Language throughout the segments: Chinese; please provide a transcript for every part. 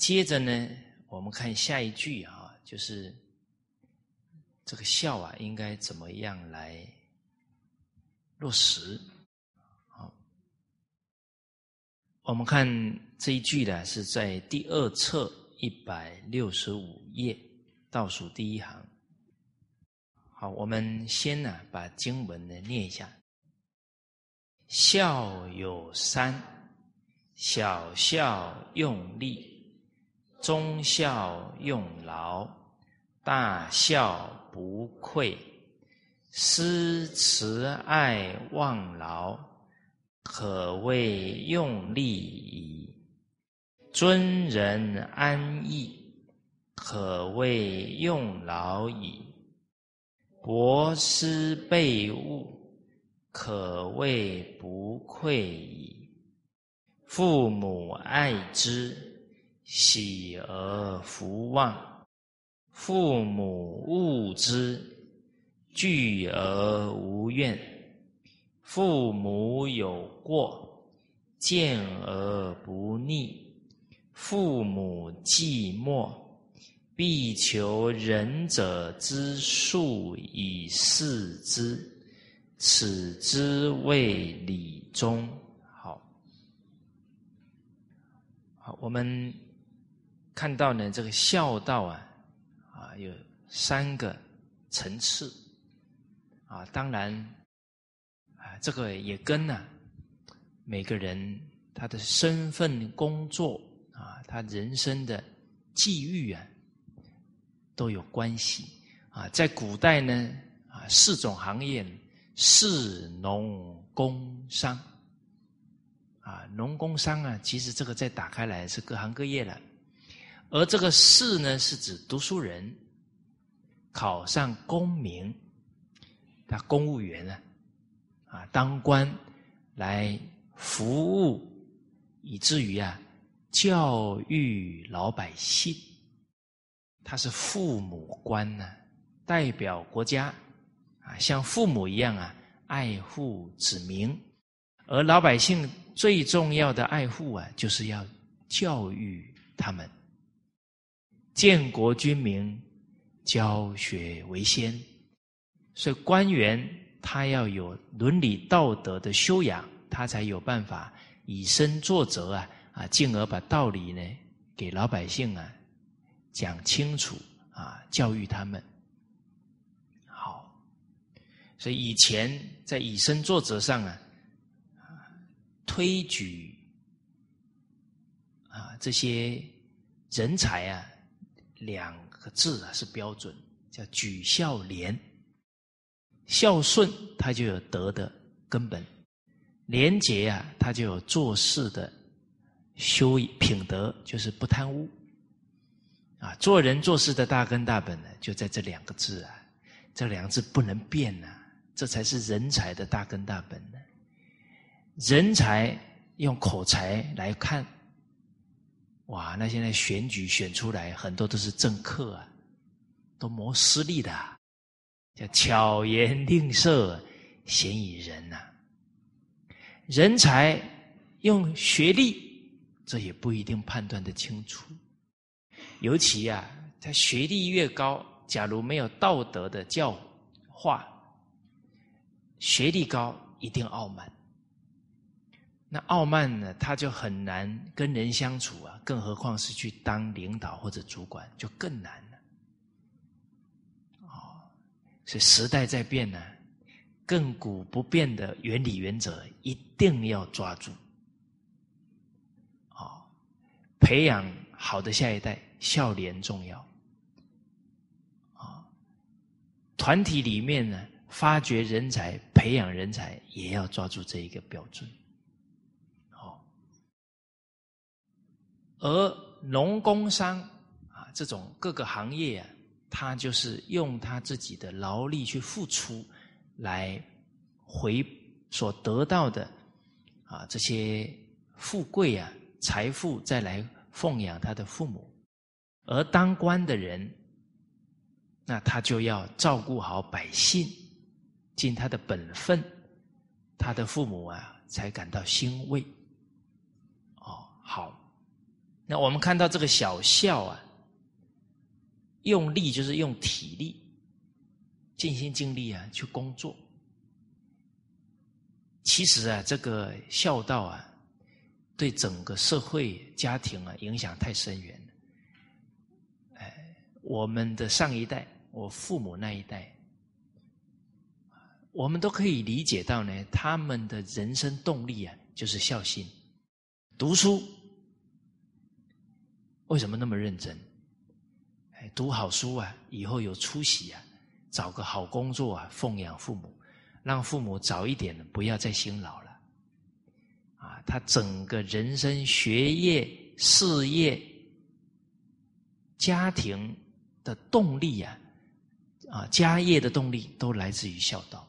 接着呢，我们看下一句啊，就是这个孝啊，应该怎么样来落实？好，我们看这一句呢，是在第二册一百六十五页倒数第一行。好，我们先呢把经文呢念一下：孝有三，小孝用力，忠孝用劳，大孝不愧。施慈爱忘劳，可谓用力矣；尊人安逸，可谓用劳矣。博施备物，可谓不愧矣。父母爱之，喜而福望；父母恶之，惧而无怨。父母有过，见而不逆；父母寂寞。必求仁者之术以事之，此之谓礼中。好，好，我们看到呢，这个孝道啊，啊，有三个层次啊。当然啊，这个也跟呢每个人他的身份、工作啊，他人生的际遇啊。都有关系啊，在古代呢，啊，四种行业：士、农、工、商。啊，农工商啊，其实这个再打开来是各行各业了。而这个士呢，是指读书人，考上功名，他公务员啊，啊，当官来服务，以至于啊，教育老百姓。他是父母官呢，代表国家啊，像父母一样啊，爱护子民。而老百姓最重要的爱护啊，就是要教育他们。建国军民，教学为先。所以官员他要有伦理道德的修养，他才有办法以身作则啊啊，进而把道理呢给老百姓啊。讲清楚啊，教育他们好。所以以前在以身作则上啊，推举啊这些人才啊，两个字啊是标准，叫举孝廉。孝顺他就有德的根本，廉洁啊他就有做事的修品德，就是不贪污。啊，做人做事的大根大本呢，就在这两个字啊，这两个字不能变呐，这才是人才的大根大本呢。人才用口才来看，哇，那现在选举选出来很多都是政客啊，都谋私利的，叫巧言令色，嫌疑人呐。人才用学历，这也不一定判断的清楚。尤其啊，他学历越高，假如没有道德的教化，学历高一定傲慢。那傲慢呢，他就很难跟人相处啊，更何况是去当领导或者主管，就更难了。哦，所以时代在变呢，亘古不变的原理原则一定要抓住。哦，培养好的下一代。孝廉重要啊！团体里面呢，发掘人才、培养人才，也要抓住这一个标准。而农工商啊，这种各个行业啊，他就是用他自己的劳力去付出，来回所得到的啊这些富贵啊财富，再来奉养他的父母。而当官的人，那他就要照顾好百姓，尽他的本分，他的父母啊才感到欣慰。那我们看到这个小孝啊，用力就是用体力，尽心尽力啊去工作。其实啊，这个孝道啊，对整个社会家庭啊影响太深远了。哎，我们的上一代，我父母那一代，我们都可以理解到呢，他们的人生动力啊，就是孝心，读书。为什么那么认真？哎，读好书啊，以后有出息啊，找个好工作啊，奉养父母。让父母早一点不要再辛劳了，啊，他整个人生、学业、事业、家庭的动力呀，啊，家业的动力都来自于孝道。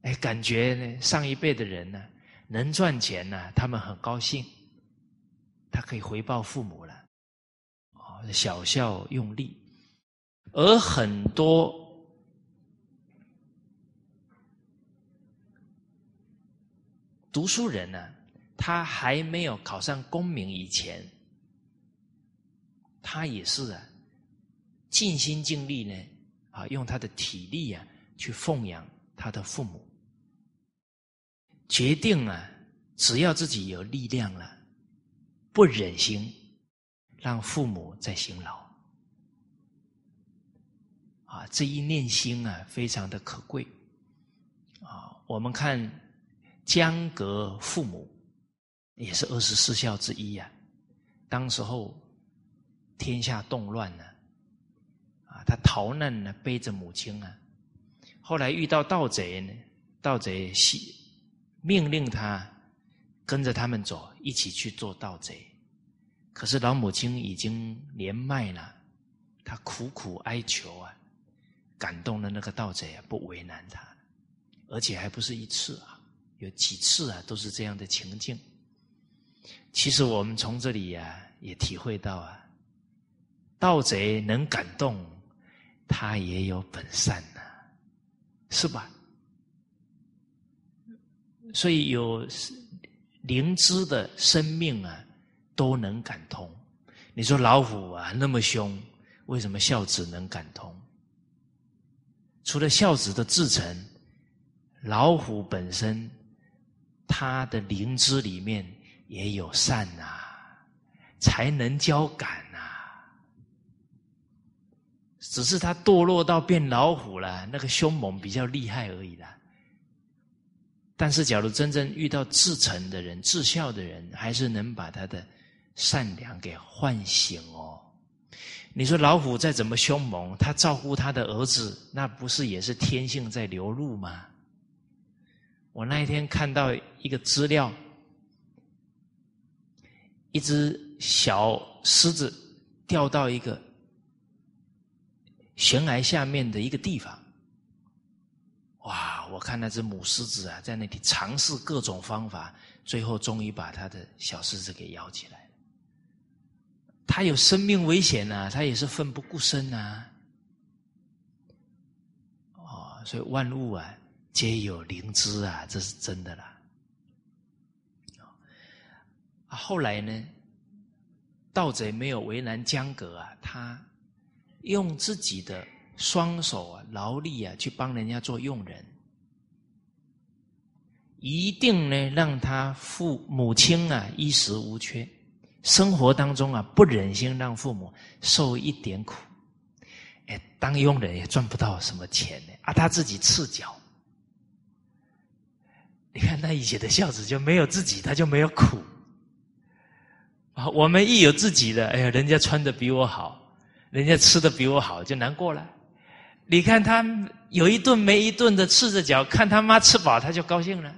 哎，感觉呢，上一辈的人呢，能赚钱呢，他们很高兴，他可以回报父母了，啊，小孝用力，而很多。读书人呢，他还没有考上功名以前，他也是啊，尽心尽力呢，啊，用他的体力啊，去奉养他的父母。决定啊，只要自己有力量了，不忍心让父母再辛劳。啊，这一念心啊，非常的可贵。啊，我们看。江革父母也是二十四孝之一呀。当时候天下动乱呢，啊，他逃难呢，背着母亲啊。后来遇到盗贼呢，盗贼系命令他跟着他们走，一起去做盗贼。可是老母亲已经年迈了，他苦苦哀求啊，感动了那个盗贼啊，不为难他，而且还不是一次啊。有几次啊，都是这样的情境。其实我们从这里呀，也体会到啊，盗贼能感动，他也有本善呐，是吧？所以有灵芝的生命啊，都能感通。你说老虎啊那么凶，为什么孝子能感通？除了孝子的至诚，老虎本身。它的灵芝里面也有善呐，才能交感呐。只是它堕落到变老虎了，那个凶猛比较厉害而已啦。但是，假如真正遇到至诚的人、至孝的人，还是能把他的善良给唤醒哦。你说老虎再怎么凶猛，他照顾他的儿子，那不是也是天性在流露吗？我那一天看到一个资料，一只小狮子掉到一个悬崖下面的一个地方，哇！我看那只母狮子啊，在那里尝试各种方法，最后终于把它的小狮子给咬起来。它有生命危险呐，它也是奋不顾身呐。哦，所以万物啊。皆有灵知啊，这是真的啦。啊，后来呢，盗贼没有为难江革啊，他用自己的双手啊，劳力啊，去帮人家做佣人，一定呢让他父母亲啊衣食无缺，生活当中啊不忍心让父母受一点苦。哎，当佣人也赚不到什么钱呢，啊，他自己赤脚。你看，那以前的孝子就没有自己，他就没有苦啊。我们一有自己的，哎呀，人家穿的比我好，人家吃的比我好，就难过了。你看他有一顿没一顿的赤着脚，看他妈吃饱，他就高兴了。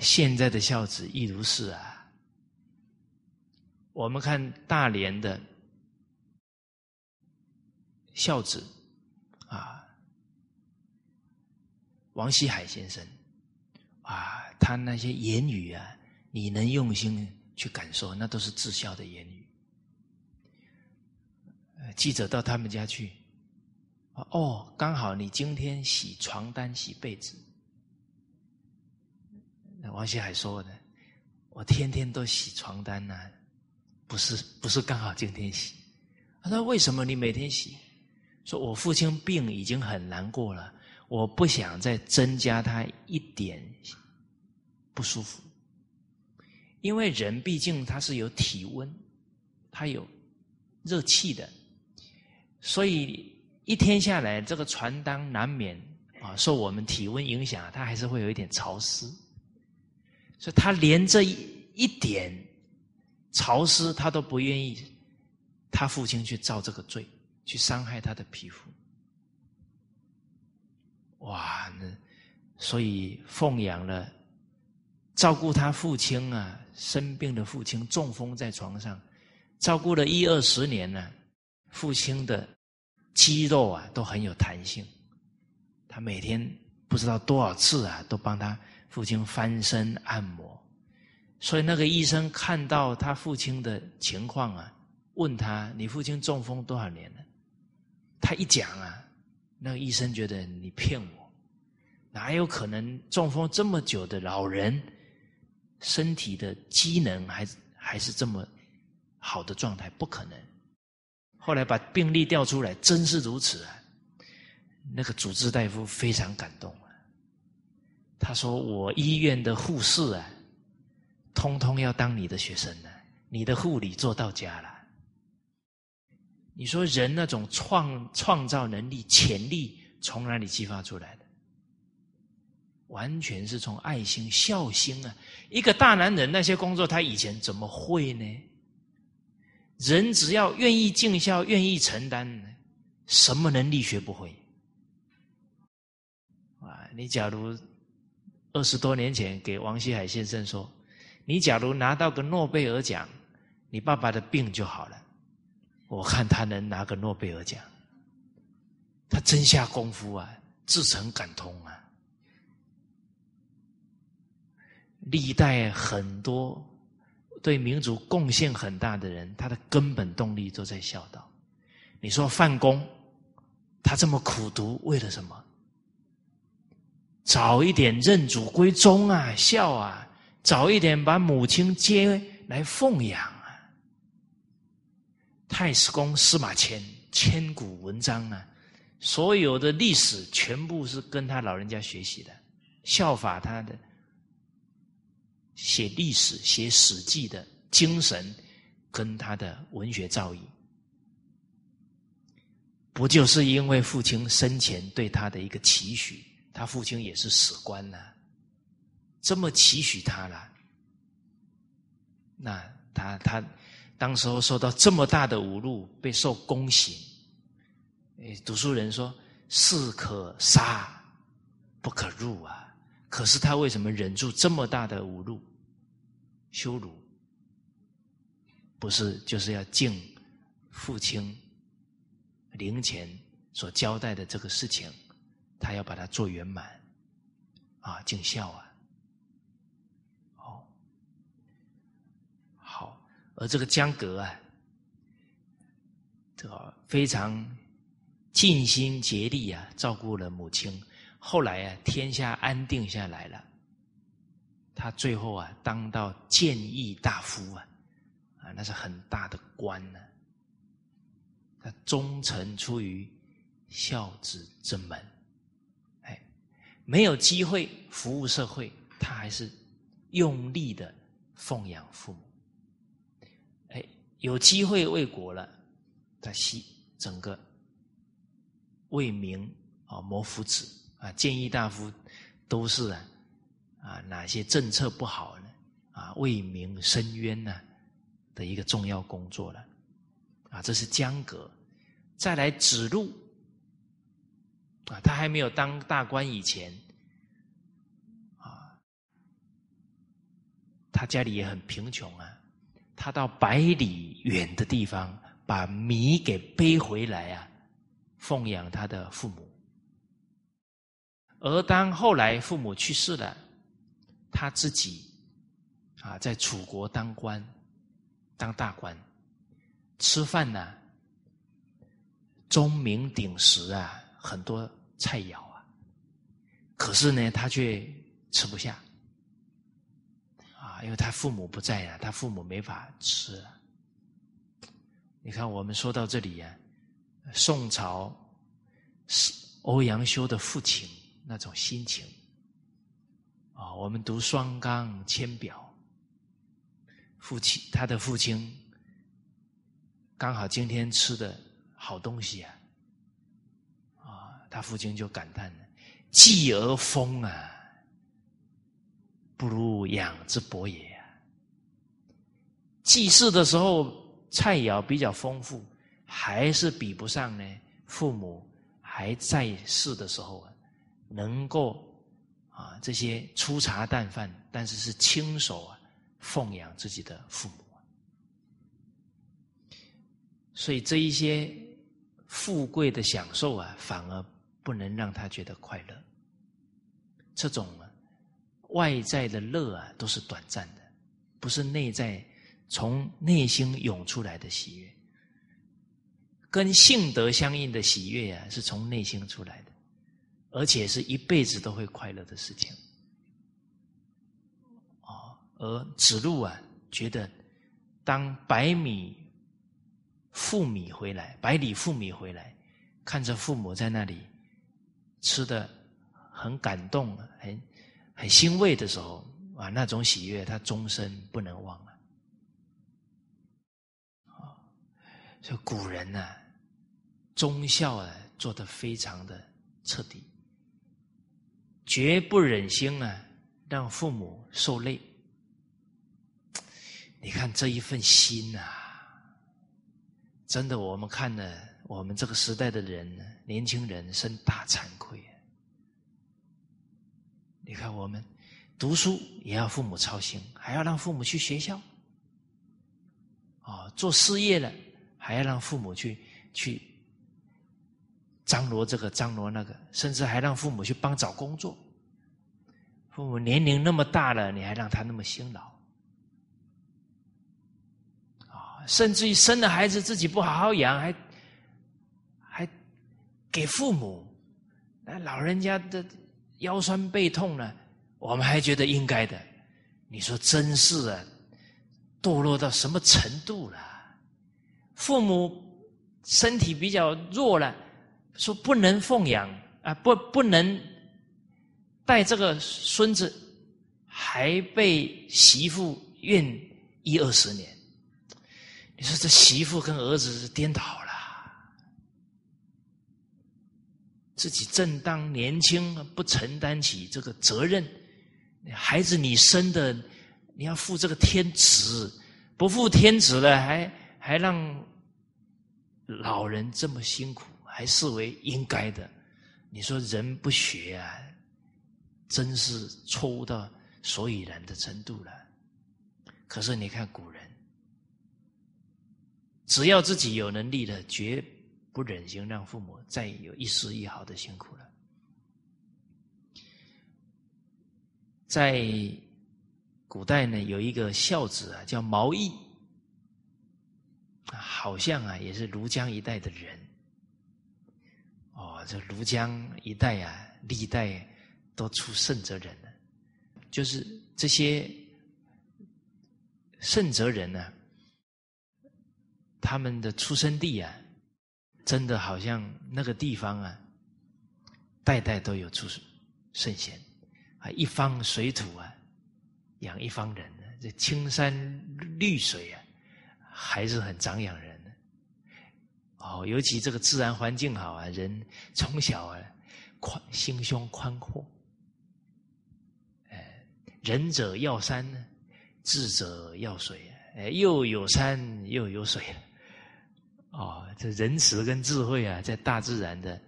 现在的孝子亦如是啊。我们看大连的孝子啊。王希海先生，啊，他那些言语啊，你能用心去感受，那都是至孝的言语。记者到他们家去，哦，刚好你今天洗床单、洗被子，王希海说的，我天天都洗床单呢，不是不是刚好今天洗。他说为什么你每天洗？说我父亲病已经很难过了，我不想再增加他一点不舒服。因为人毕竟他是有体温，他有热气的，所以一天下来，这个床单难免啊受我们体温影响，它还是会有一点潮湿。所以他连这一一点潮湿，他都不愿意，他父亲去遭这个罪，去伤害他的皮肤。哇，那所以奉养了，照顾他父亲啊。生病的父亲中风在床上，照顾了一二十年呢。父亲的肌肉啊都很有弹性，他每天不知道多少次啊都帮他父亲翻身按摩。所以那个医生看到他父亲的情况啊，问他：“你父亲中风多少年了？”他一讲啊，那个医生觉得你骗我，哪有可能中风这么久的老人？身体的机能还还是这么好的状态，不可能。后来把病历调出来，真是如此啊！那个主治大夫非常感动啊，他说：“我医院的护士啊，通通要当你的学生呢，你的护理做到家了。”你说人那种创创造能力、潜力从哪里激发出来的？完全是从爱心、孝心啊！一个大男人那些工作，他以前怎么会呢？人只要愿意尽孝、愿意承担，什么能力学不会？啊！你假如二十多年前给王希海先生说：“你假如拿到个诺贝尔奖，你爸爸的病就好了。”我看他能拿个诺贝尔奖，他真下功夫啊，至诚感通啊！历代很多对民族贡献很大的人，他的根本动力都在孝道。你说范公，他这么苦读，为了什么？早一点认祖归宗啊，孝啊，早一点把母亲接来奉养啊。太史公司马迁千古文章啊，所有的历史全部是跟他老人家学习的，效法他的。写历史、写史记的精神，跟他的文学造诣，不就是因为父亲生前对他的一个期许？他父亲也是史官呢，这么期许他了，那他他当时候受到这么大的侮辱，被受宫刑。诶，读书人说：“士可杀，不可辱啊。”可是他为什么忍住这么大的侮辱？羞辱，不是就是要敬父亲灵前所交代的这个事情，他要把它做圆满，啊，尽孝啊，哦，好，而这个江革啊，这个非常尽心竭力啊，照顾了母亲，后来啊，天下安定下来了。他最后啊，当到谏议大夫啊，啊，那是很大的官呢。他忠诚出于孝子之门，哎，没有机会服务社会，他还是用力的奉养父母。哎，有机会为国了，他希整个为民啊谋福祉啊，谏议大夫都是啊。啊，哪些政策不好呢？啊，为民伸冤呢的一个重要工作了。啊，这是江革。再来指路。啊，他还没有当大官以前，啊，他家里也很贫穷啊。他到百里远的地方把米给背回来啊，奉养他的父母。而当后来父母去世了。他自己啊，在楚国当官，当大官，吃饭呢，钟鸣鼎食啊，很多菜肴啊，可是呢，他却吃不下，啊，因为他父母不在啊，他父母没法吃啊。你看，我们说到这里呀，宋朝是欧阳修的父亲那种心情啊，我们读双纲签表，父亲他的父亲刚好今天吃的好东西啊，啊，他父亲就感叹了：“继而丰啊，不如养之伯也啊。”祭祀的时候。菜肴比较丰富，还是比不上呢。父母还在世的时候啊，能够啊这些粗茶淡饭，但是是亲手啊奉养自己的父母。所以这一些富贵的享受啊，反而不能让他觉得快乐。这种外在的乐啊，都是短暂的，不是内在。从内心涌出来的喜悦，跟性德相应的喜悦啊，是从内心出来的，而且是一辈子都会快乐的事情。哦，而子路啊，觉得当百米复米回来，百里复米回来，看着父母在那里吃的很感动、很很欣慰的时候，啊，那种喜悦他终身不能忘。所以古人呢，忠孝啊做的非常的彻底，绝不忍心啊让父母受累。你看这一份心呐，真的我们看了我们这个时代的人，年轻人生大惭愧。你看我们读书也要父母操心，还要让父母去学校，啊，做事业了。还要让父母去去张罗这个张罗那个，甚至还让父母去帮找工作。父母年龄那么大了，你还让他那么辛劳啊！甚至于生了孩子自己不好好养，还还给父母，那老人家的腰酸背痛呢，我们还觉得应该的。你说真是啊，堕落到什么程度了？父母身体比较弱了，说不能奉养啊，不不能带这个孙子，还被媳妇怨一二十年。你说这媳妇跟儿子是颠倒了，自己正当年轻，不承担起这个责任，孩子你生的，你要负这个天职，不负天职了，还还让。老人这么辛苦，还视为应该的，你说人不学啊，真是错误到所以然的程度了。可是你看古人，只要自己有能力了，绝不忍心让父母再有一丝一毫的辛苦了。在古代呢，有一个孝子啊，叫毛毅。好像啊，也是庐江一带的人。这庐江一带啊，历代都出圣哲人了。就是这些圣哲人呢，他们的出生地啊，真的好像那个地方啊，代代都有出圣贤啊，一方水土啊，养一方人，这青山绿水啊。还是很长养人哦，尤其这个自然环境好啊，人从小啊宽心胸宽阔，哎，仁者要山，智者要水，哎，又有山又有水哦，这仁慈跟智慧啊，在大自然的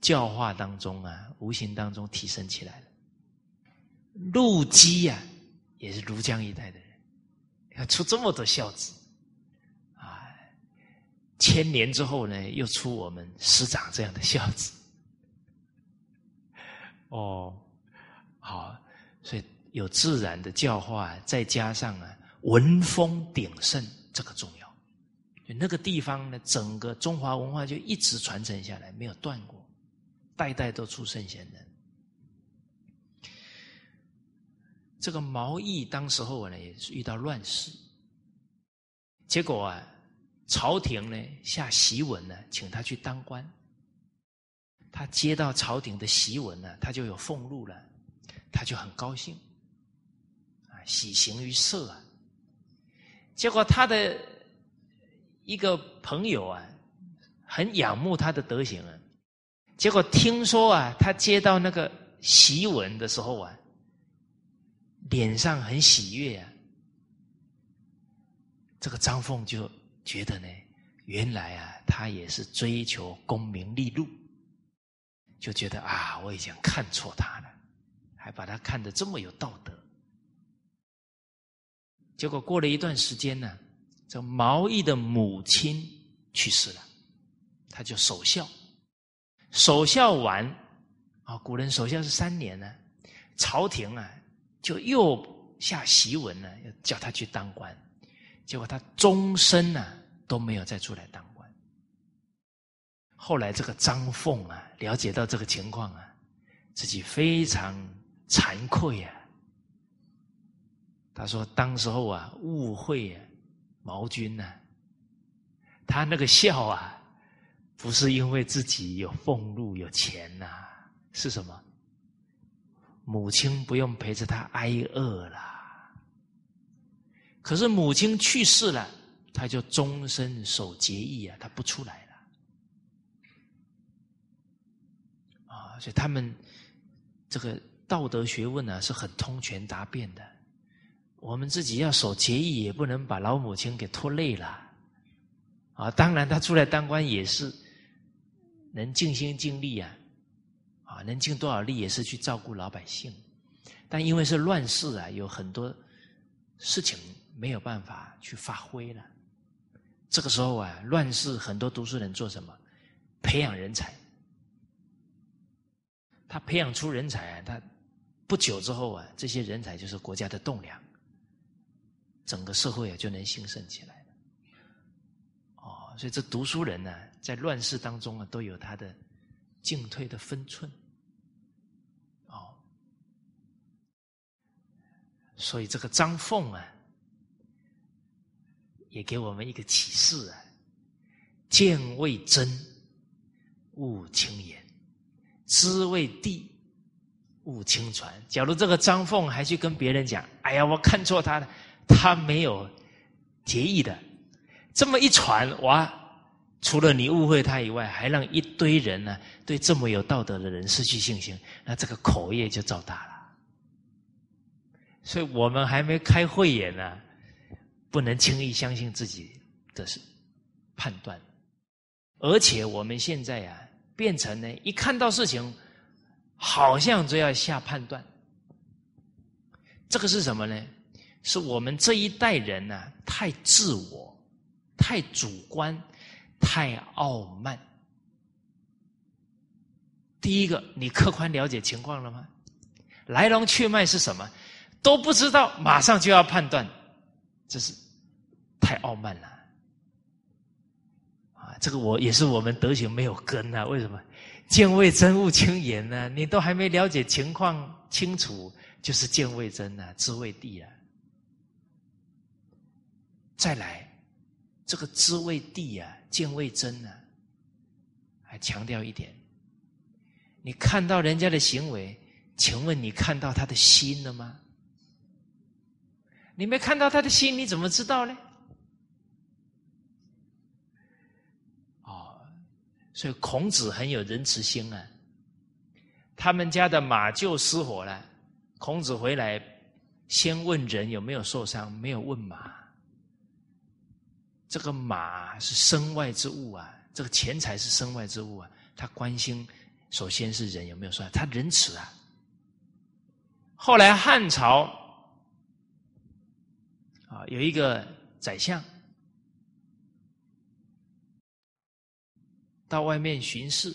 教化当中啊，无形当中提升起来了。陆机呀，也是庐江一带的人，要出这么多孝子。千年之后呢，又出我们师长这样的孝子。哦，好，所以有自然的教化，再加上啊文风鼎盛，这个重要。就那个地方呢，整个中华文化就一直传承下来，没有断过，代代都出圣贤人。这个毛毅当时候呢也是遇到乱世，结果啊，朝廷呢下檄文呢，请他去当官。他接到朝廷的檄文呢，他就有俸禄了，他就很高兴，啊，喜形于色啊。结果他的一个朋友啊，很仰慕他的德行啊。结果听说啊，他接到那个檄文的时候啊，脸上很喜悦啊。这个张凤就觉得呢，原来啊，他也是追求功名利禄，就觉得啊，我已经看错他了，还把他看得这么有道德。结果过了一段时间呢，这毛毅的母亲去世了，他就守孝。守孝完，啊，古人守孝是三年呢，朝廷啊就又下檄文呢，要叫他去当官，结果他终身呢都没有再出来当官。后来这个张凤啊，了解到这个情况啊，自己非常惭愧啊。他说：“当时候啊，误会啊毛军呢，他那个笑啊。”不是因为自己有俸禄有钱呐，是什么？母亲不用陪着他挨饿了。可是母亲去世了，他就终身守节义啊，他不出来了。啊，所以他们这个道德学问呢是很通权达变的。我们自己要守节义，也不能把老母亲给拖累了。啊，当然他出来当官也是。能尽心尽力啊，啊，能尽多少力也是去照顾老百姓，但因为是乱世啊，有很多事情没有办法去发挥了。这个时候啊，乱世很多读书人做什么？培养人才。他培养出人才啊，他不久之后啊，这些人才就是国家的栋梁，整个社会啊就能兴盛起来。哦，所以这读书人呢。在乱世当中啊，都有他的进退的分寸，哦，所以这个张凤啊，也给我们一个启示啊：见未真，勿轻言；知未地，勿轻传。假如这个张凤还去跟别人讲：“哎呀，我看错他了，他没有结义的。”这么一传，哇！除了你误会他以外，还让一堆人呢对这么有道德的人失去信心，那这个口业就造大了。所以我们还没开慧眼呢，不能轻易相信自己的是判断。而且我们现在呀，变成呢一看到事情，好像就要下判断。这个是什么呢？是我们这一代人呢太自我，太主观。太傲慢。第一个，你客观了解情况了吗？来龙去脉是什么？都不知道，马上就要判断，这是太傲慢了。啊，这个我也是我们德行没有根啊。为什么？见未真勿轻言呢？你都还没了解情况清楚，就是见未真啊，知未地啊。再来，这个知未地啊。见未真呢，还强调一点：你看到人家的行为，请问你看到他的心了吗？你没看到他的心，你怎么知道呢？哦，所以孔子很有仁慈心啊。他们家的马厩失火了，孔子回来先问人有没有受伤，没有问马。这个马是身外之物啊，这个钱财是身外之物啊，他关心首先是人有没有受伤他仁慈啊。后来汉朝，有一个宰相到外面巡视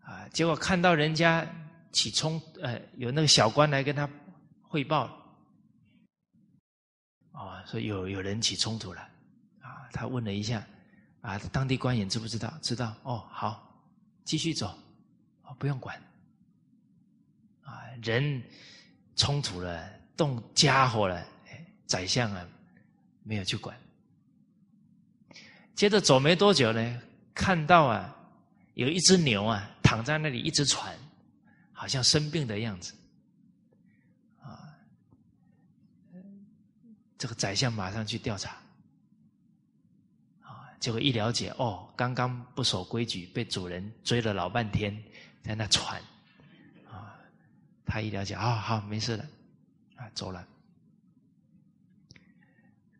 啊，结果看到人家起冲，呃，有那个小官来跟他汇报。啊，说有有人起冲突了，啊，他问了一下，啊，当地官员知不知道？知道，哦，好，继续走，哦，不用管。啊，人冲突了，动家伙了，宰相啊没有去管。接着走没多久呢，看到啊有一只牛啊躺在那里一直喘，好像生病的样子。啊，这个宰相马上去调查。啊，结果一了解，哦，刚刚不守规矩，被主人追了老半天，在那喘。啊，他一了解，啊，好，没事了，啊，走了。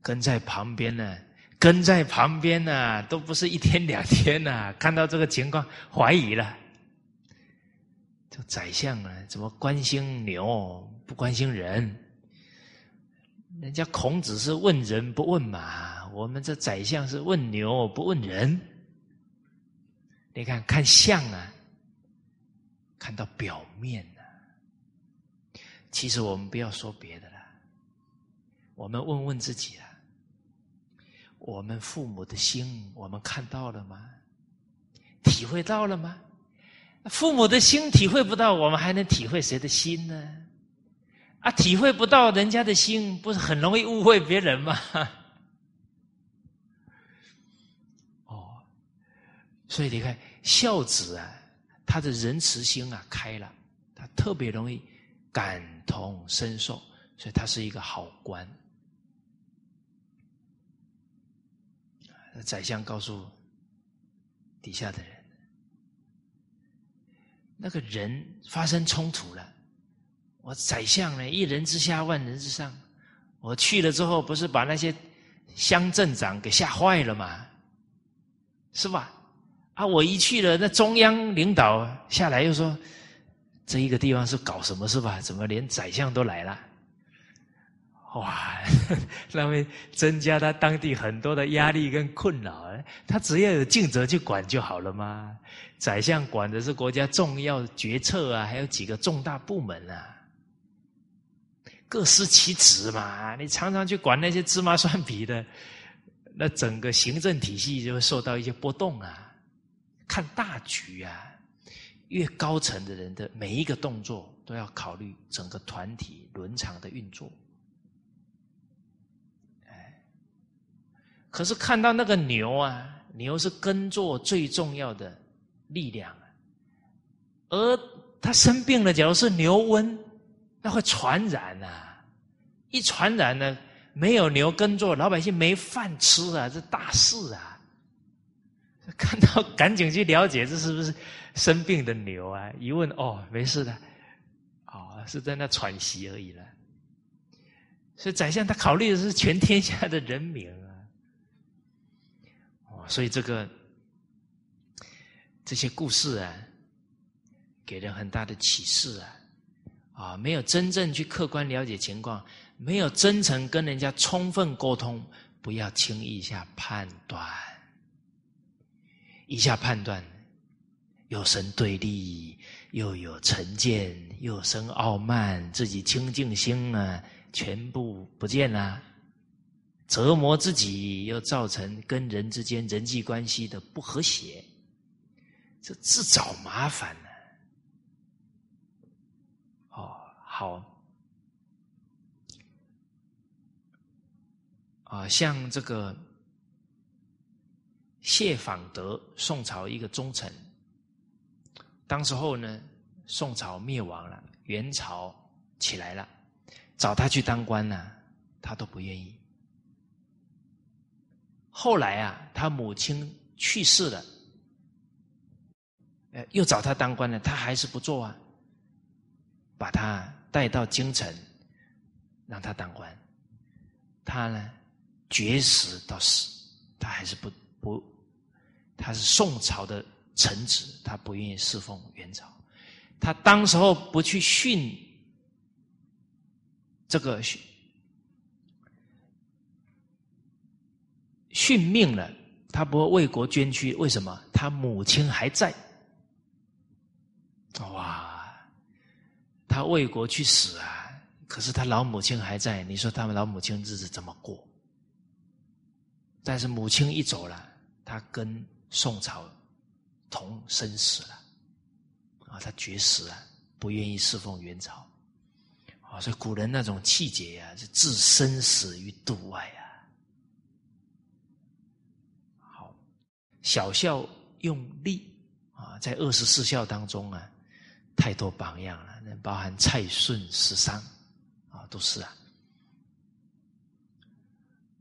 跟在旁边呢。跟在旁边呢，都不是一天两天呐。看到这个情况，怀疑了。这宰相啊，怎么关心牛不关心人？人家孔子是问人不问马，我们这宰相是问牛不问人。你看看相啊，看到表面。其实我们不要说别的了，我们问问自己啊。我们父母的心，我们看到了吗？体会到了吗？父母的心体会不到，我们还能体会谁的心呢？啊，体会不到人家的心，不是很容易误会别人吗？哦，所以你看孝子啊，他的仁慈心啊开了，他特别容易感同身受，所以他是一个好官。宰相告诉底下的人：“那个人发生冲突了，我宰相呢，一人之下，万人之上。我去了之后，不是把那些乡镇长给吓坏了吗？是吧？啊，我一去了，那中央领导下来又说，这一个地方是搞什么是吧？怎么连宰相都来了？”哇，那会增加他当地很多的压力跟困扰。他只要有尽责去管就好了吗？宰相管的是国家重要决策啊，还有几个重大部门啊，各司其职嘛。你常常去管那些芝麻蒜皮的，那整个行政体系就会受到一些波动啊。看大局啊，越高层的人的每一个动作都要考虑整个团体伦常的运作。可是看到那个牛啊，牛是耕作最重要的力量啊，而他生病了，假如是牛瘟，那会传染啊！一传染呢，没有牛耕作，老百姓没饭吃啊，这大事啊！看到赶紧去了解，这是不是生病的牛啊？一问哦，没事的，哦，是在那喘息而已了。所以宰相他考虑的是全天下的人民啊。所以这个这些故事啊，给人很大的启示啊！啊，没有真正去客观了解情况，没有真诚跟人家充分沟通，不要轻易下判断。一下判断，又生对立，又有成见，又生傲慢，自己清净心啊，全部不见了。折磨自己，又造成跟人之间人际关系的不和谐，这自找麻烦呢。哦，好，啊，像这个谢访德，宋朝一个忠臣，当时候呢，宋朝灭亡了，元朝起来了，找他去当官呢，他都不愿意。后来啊，他母亲去世了，呃，又找他当官了，他还是不做啊。把他带到京城，让他当官，他呢绝食到死，他还是不不，他是宋朝的臣子，他不愿意侍奉元朝，他当时候不去训这个训。殉命了，他不会为国捐躯，为什么？他母亲还在。哇，他为国去死啊！可是他老母亲还在，你说他们老母亲日子怎么过？但是母亲一走了，他跟宋朝同生死了，啊，他绝食了，不愿意侍奉元朝。啊，所以古人那种气节呀，是置生死于度外啊。好，小孝用力啊，在二十四孝当中啊，太多榜样了，那包含蔡顺、十三啊，都是啊。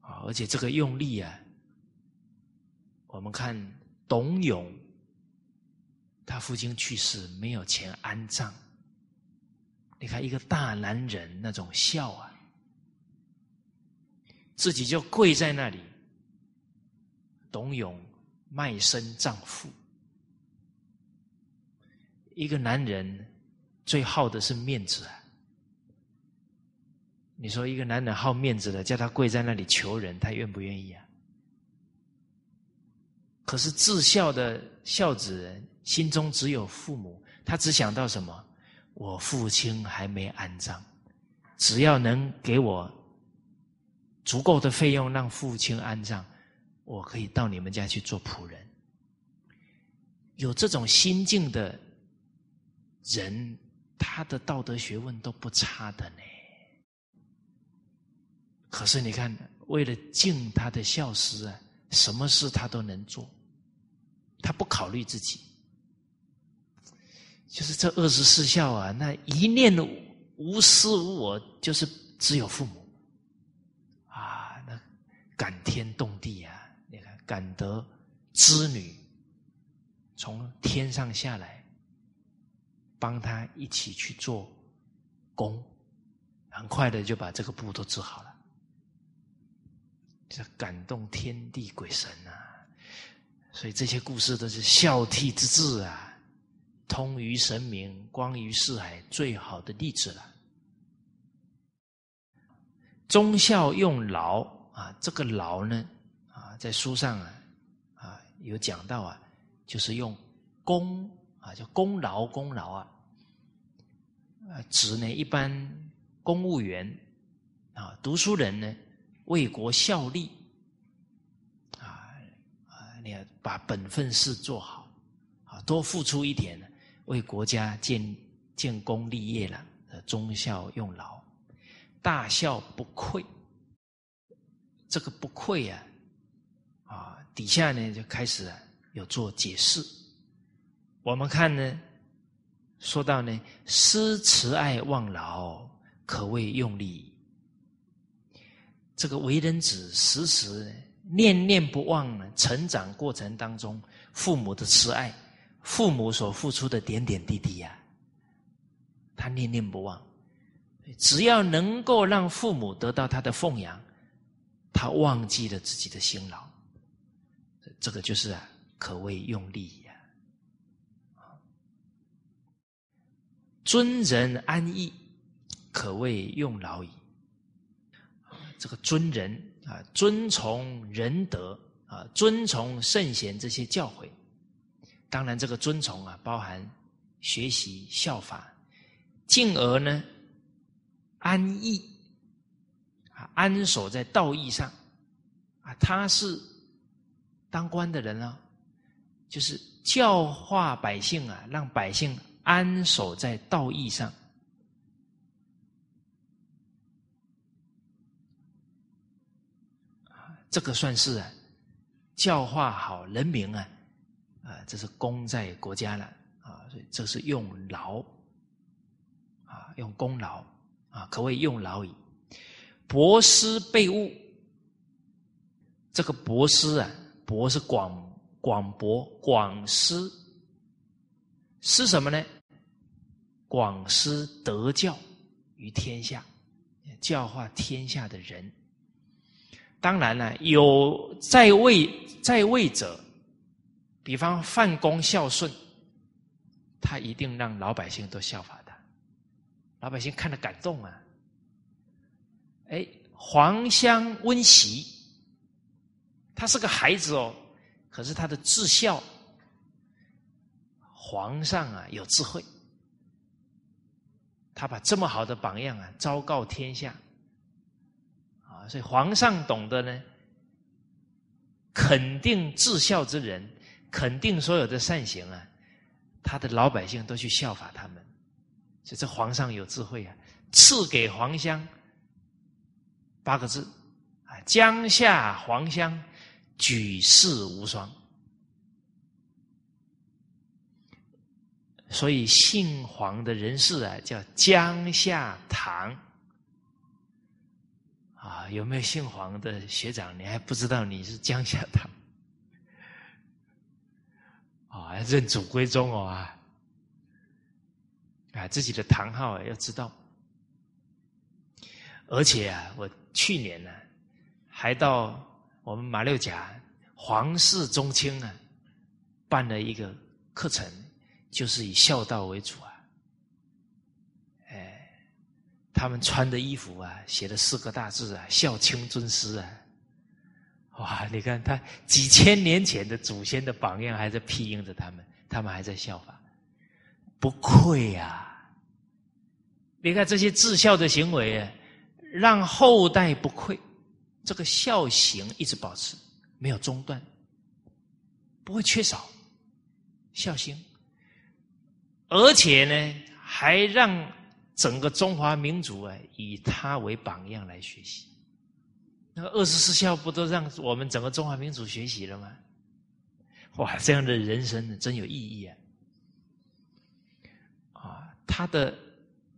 啊，而且这个用力啊，我们看董永，他父亲去世，没有钱安葬。你看一个大男人那种笑啊，自己就跪在那里。董永卖身葬父，一个男人最好的是面子啊。你说一个男人好面子的，叫他跪在那里求人，他愿不愿意啊？可是至孝的孝子人心中只有父母，他只想到什么？我父亲还没安葬，只要能给我足够的费用让父亲安葬，我可以到你们家去做仆人。有这种心境的人，他的道德学问都不差的呢。可是你看，为了敬他的孝师啊，什么事他都能做，他不考虑自己。就是这二十四孝啊，那一念无私无我，就是只有父母啊，那感天动地啊！你看，感得织女从天上下来，帮他一起去做工，很快的就把这个布都织好了。这感动天地鬼神呐，所以这些故事都是孝悌之志啊，通于神明，光于四海，最好的例子了。忠孝用劳啊，这个劳呢啊，在书上啊啊有讲到啊，就是用功啊，叫功劳功劳啊，啊指呢一般公务员啊，读书人呢。为国效力，啊啊！你要把本分事做好，啊，多付出一点，为国家建建功立业了，忠孝用劳，大孝不愧。这个不愧啊，啊，底下呢就开始有做解释。我们看呢，说到呢，施慈爱忘劳，可谓用力。这个为人子时时念念不忘呢，成长过程当中父母的慈爱，父母所付出的点点滴滴呀，他念念不忘。只要能够让父母得到他的奉养，他忘记了自己的辛劳，这个就是啊，可谓用力呀。尊人安逸，可谓用劳矣。这个尊人啊，遵从仁德啊，遵从圣贤这些教诲。当然，这个遵从啊，包含学习效法，进而呢安逸啊，安守在道义上啊。他是当官的人啊，就是教化百姓啊，让百姓安守在道义上。这个算是啊，教化好人民啊，啊，这是功在国家了啊，所以这是用劳啊，用功劳啊，可谓用劳矣。博施备物，这个博施啊，博是广广博广施，施什么呢？广施德教于天下，教化天下的人。当然了，有在位在位者，比方范公孝顺，他一定让老百姓都效法他，老百姓看了感动啊。哎，黄香温习，他是个孩子哦，可是他的智孝，皇上啊有智慧，他把这么好的榜样啊昭告天下。所以皇上懂得呢，肯定至孝之人，肯定所有的善行啊，他的老百姓都去效法他们，所以这皇上有智慧啊，赐给黄香八个字啊，江夏黄香，举世无双。所以姓黄的人士啊，叫江夏堂。啊，有没有姓黄的学长？你还不知道你是江夏堂？啊，认祖归宗哦啊！啊，自己的堂号啊要知道。而且啊，我去年呢，还到我们马六甲皇室宗亲啊，办了一个课程，就是以孝道为主啊。他们穿的衣服啊，写的四个大字啊，“孝亲尊师”啊，哇！你看他几千年前的祖先的榜样还在庇荫着他们，他们还在效法，不愧呀！你看这些至孝的行为啊，让后代不愧，这个孝行一直保持，没有中断，不会缺少孝心，而且呢，还让。整个中华民族啊，以他为榜样来学习。那个二十四孝不都让我们整个中华民族学习了吗？哇，这样的人生真有意义啊！啊，他的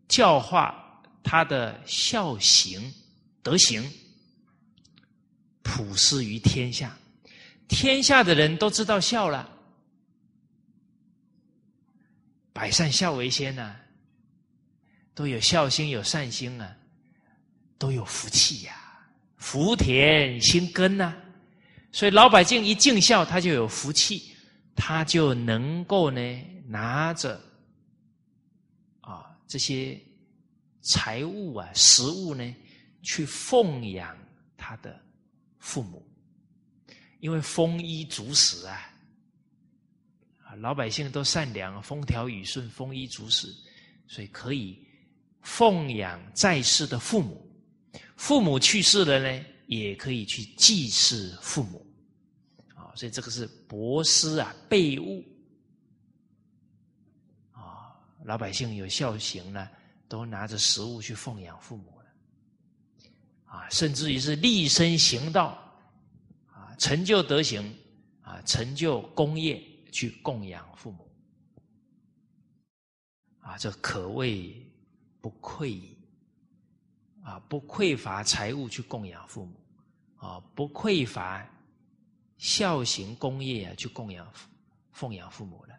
教化，他的孝行德行，普施于天下，天下的人都知道孝了，百善孝为先呐。都有孝心，有善心啊，都有福气呀，福田心根呐。所以老百姓一尽孝，他就有福气，他就能够呢拿着啊这些财物啊、食物呢去奉养他的父母，因为丰衣足食啊，啊老百姓都善良，风调雨顺，丰衣足食，所以可以。奉养在世的父母，父母去世了呢，也可以去祭祀父母，啊，所以这个是博施啊，备物啊，老百姓有孝行呢，都拿着食物去奉养父母了，啊，甚至于是立身行道，啊，成就德行，啊，成就功业去供养父母，啊，这可谓。不匮啊，不匮乏财物去供养父母啊，不匮乏孝行功业啊，去供养奉养父母了。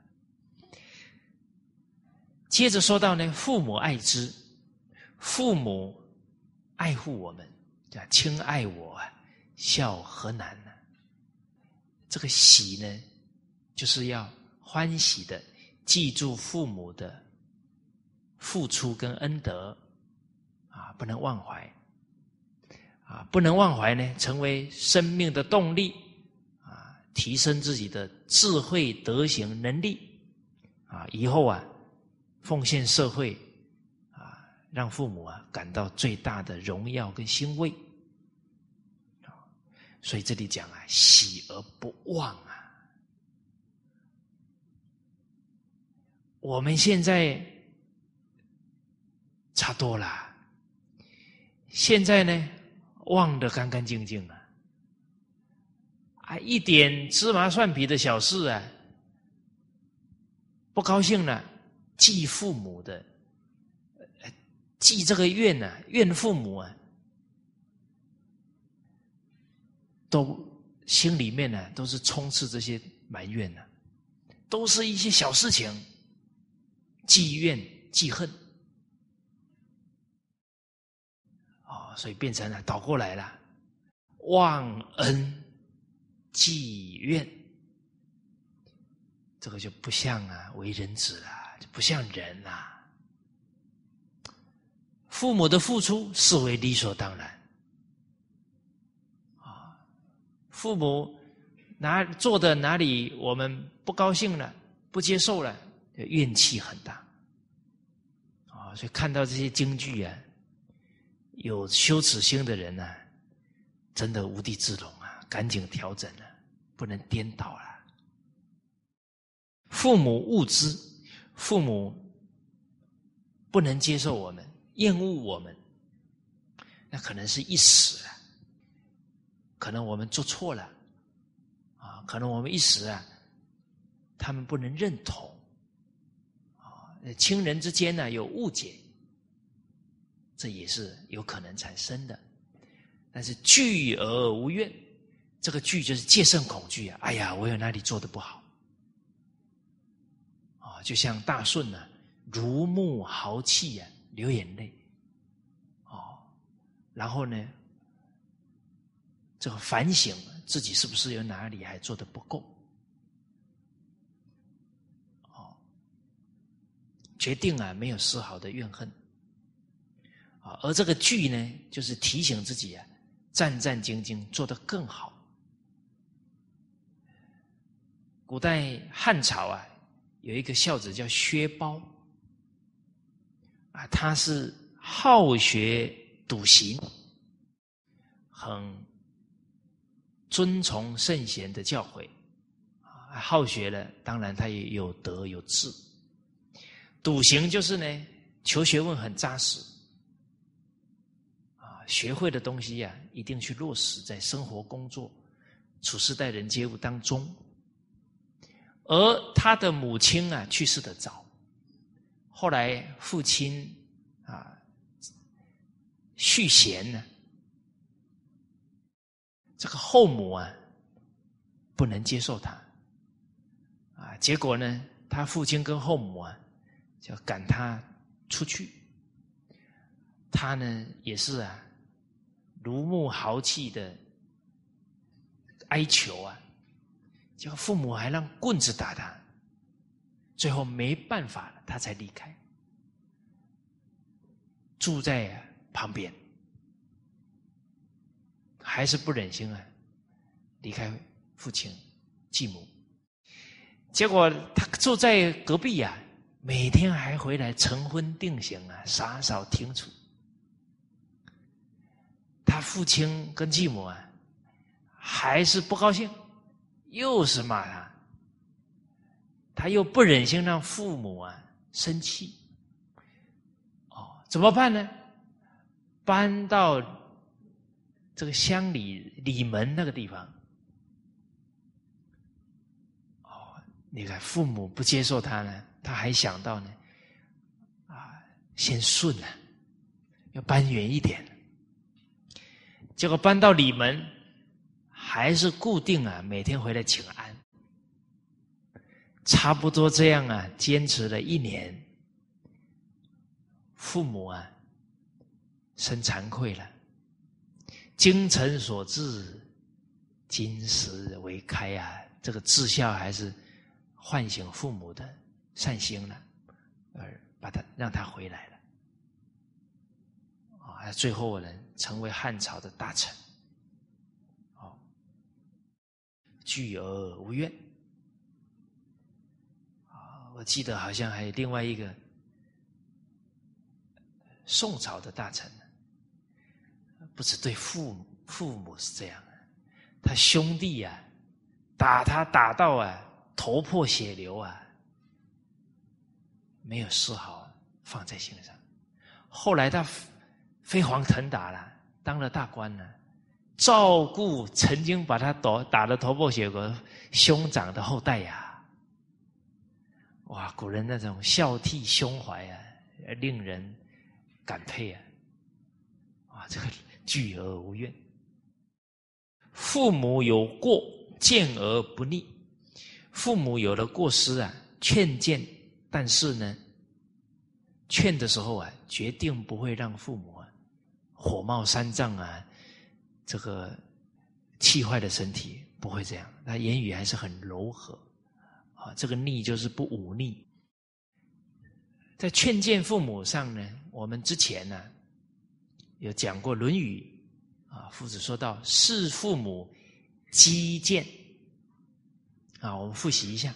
接着说到呢，父母爱之，父母爱护我们，叫亲爱我，孝何难呢？这个喜呢，就是要欢喜的记住父母的。付出跟恩德，啊，不能忘怀，啊，不能忘怀呢，成为生命的动力，啊，提升自己的智慧、德行、能力，啊，以后啊，奉献社会，啊，让父母啊感到最大的荣耀跟欣慰，啊，所以这里讲啊，喜而不忘啊，我们现在。差多了，现在呢，忘得干干净净了，啊，一点芝麻蒜皮的小事啊，不高兴了，记父母的，记这个怨呢，怨父母啊，都心里面呢，都是充斥这些埋怨呢，都是一些小事情，记怨记恨。所以变成了倒过来了，忘恩记怨，这个就不像啊为人子啊，就不像人啊。父母的付出视为理所当然，啊，父母哪做的哪里我们不高兴了、不接受了，怨气很大，啊，所以看到这些京剧啊。有羞耻心的人呢，真的无地自容啊！赶紧调整了，不能颠倒了。父母物之，父母不能接受我们，厌恶我们，那可能是一时啊，可能我们做错了，啊，可能我们一时啊，他们不能认同，啊，亲人之间呢有误解，这也是有可能产生的。但是惧而无怨，这个惧就是戒慎恐惧啊！哎呀，我有哪里做的不好？啊，就像大顺呢，如沐豪气呀，流眼泪，哦，然后呢，这个反省自己是不是有哪里还做的不够？哦，决定啊，没有丝毫的怨恨，而这个惧呢，就是提醒自己啊。战战兢兢，做得更好。古代汉朝啊，有一个孝子叫薛包，啊，他是好学笃行，很遵从圣贤的教诲，啊，好学了，当然他也有德有智。笃行就是呢，求学问很扎实。学会的东西呀，一定去落实在生活、工作、处事、待人接物当中。而他的母亲啊，去世的早，后来父亲啊，续弦呢，这个后母啊，不能接受他，啊，结果呢，他父亲跟后母啊，就赶他出去，他呢，也是啊。如沐豪气的哀求啊，结果父母还让棍子打他，最后没办法了，他才离开，住在旁边，还是不忍心啊，离开父亲继母。结果他住在隔壁呀，每天还回来晨昏定省啊，洒扫庭除。他父亲跟继母啊，还是不高兴，又是骂他，他又不忍心让父母啊生气，哦，怎么办呢？搬到这个乡里里门那个地方，哦，你看父母不接受他呢，他还想到呢，啊，先顺啊，要搬远一点。结果搬到里门，还是固定啊，每天回来请安，差不多这样啊，坚持了一年，父母啊，生惭愧了，精诚所至，金石为开啊，这个至孝还是唤醒父母的善心了，而把他让他回来了。最后呢，成为汉朝的大臣，哦，惧而无怨。啊，我记得好像还有另外一个宋朝的大臣，不止对父父母是这样，他兄弟啊，打他打到啊头破血流啊，没有丝毫放在心上。后来他。飞黄腾达了，当了大官了，照顾曾经把他打打的头破血流兄长的后代呀！哇，古人那种孝悌胸怀啊，令人感佩啊！啊，这个惧而无怨，父母有过见而不逆，父母有了过失啊，劝谏，但是呢，劝的时候啊，决定不会让父母。火冒三丈啊，这个气坏的身体不会这样，他言语还是很柔和啊。这个逆就是不忤逆，在劝谏父母上呢，我们之前呢有讲过《论语》啊，夫子说到“事父母积谏”，啊，我们复习一下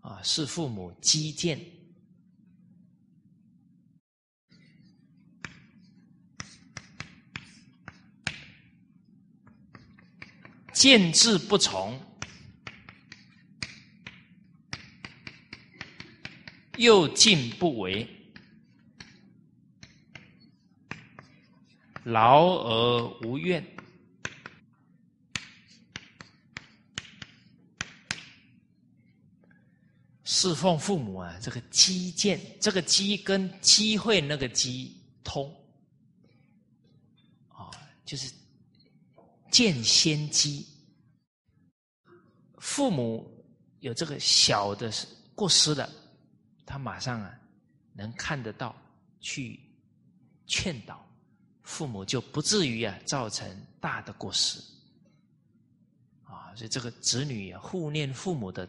啊，“事父母积谏”。见智不从，又进不为，劳而无怨。侍奉父母啊，这个机见，这个机跟机会那个机通，啊，就是见先机。父母有这个小的过失了，他马上啊能看得到，去劝导父母，就不至于啊造成大的过失。啊，所以这个子女啊护念父母的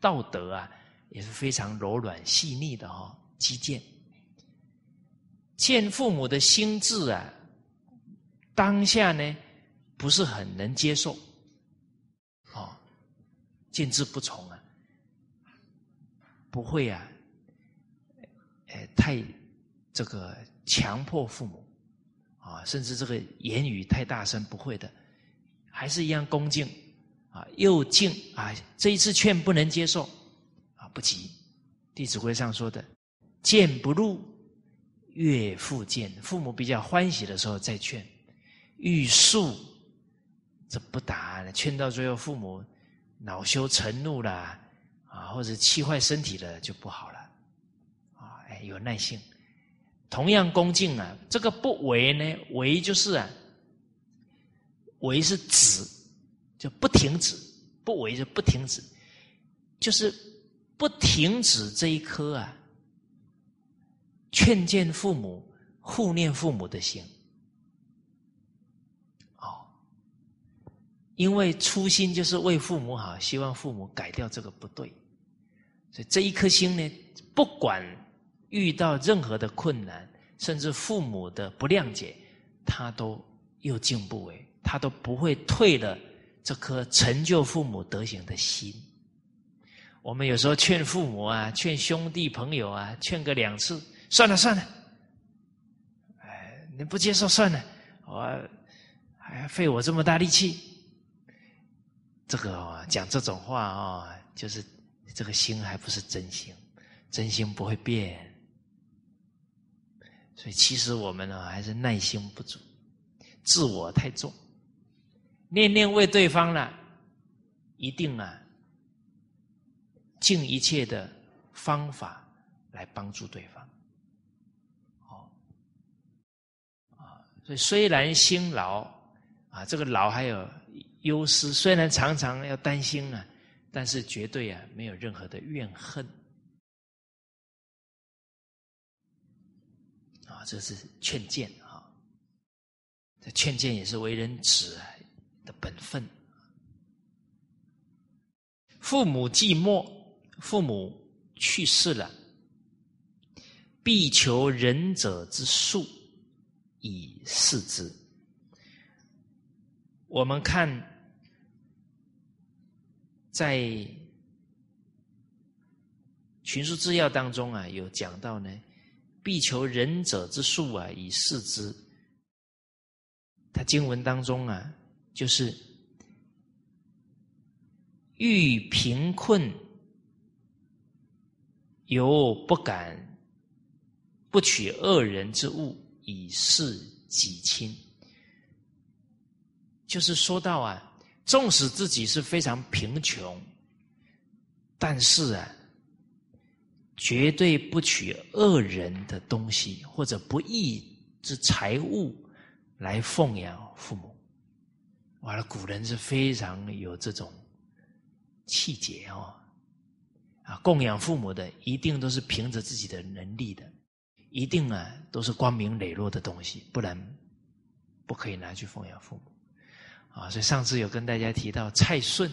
道德啊。也是非常柔软细腻的哈，基建。见父母的心智啊，当下呢不是很能接受，见之不从啊，不会啊，呃，太这个强迫父母啊，甚至这个言语太大声，不会的，还是一样恭敬啊，又敬啊，这一次劝不能接受啊。不急，《弟子规》上说的“谏不入，岳父谏”。父母比较欢喜的时候再劝，欲速，这不答，劝到最后父母恼羞成怒了啊，或者气坏身体了，就不好了啊。哎，有耐性，同样恭敬啊。这个不为呢？为就是啊，为是止，就不停止；不为就不停止，就是。不停止这一颗啊，劝谏父母、护念父母的心，因为初心就是为父母好，希望父母改掉这个不对，所以这一颗心呢，不管遇到任何的困难，甚至父母的不谅解，他都又敬不为，他都不会退了这颗成就父母德行的心。我们有时候劝父母啊，劝兄弟朋友啊，劝个两次，算了算了，哎，你不接受算了，我还费我这么大力气，这个讲这种话啊，就是这个心还不是真心，真心不会变，所以其实我们呢还是耐心不足，自我太重，念念为对方了，一定啊。尽一切的方法来帮助对方，哦，啊，所以虽然辛劳啊，这个劳还有忧思，虽然常常要担心啊，但是绝对啊没有任何的怨恨，啊，这是劝谏啊，这劝谏也是为人子的本分，父母寂寞。父母去世了，必求仁者之术以示之。我们看在《群书治要》当中啊，有讲到呢，必求仁者之术啊，以示之。他经文当中啊，就是遇贫困。犹不敢不取恶人之物以示己亲，就是说到啊，纵使自己是非常贫穷，但是啊，绝对不取恶人的东西或者不义之财物来奉养父母。完了，古人是非常有这种气节哦。啊，供养父母的一定都是凭着自己的能力的，一定啊都是光明磊落的东西，不然不可以拿去奉养父母。啊，所以上次有跟大家提到蔡顺，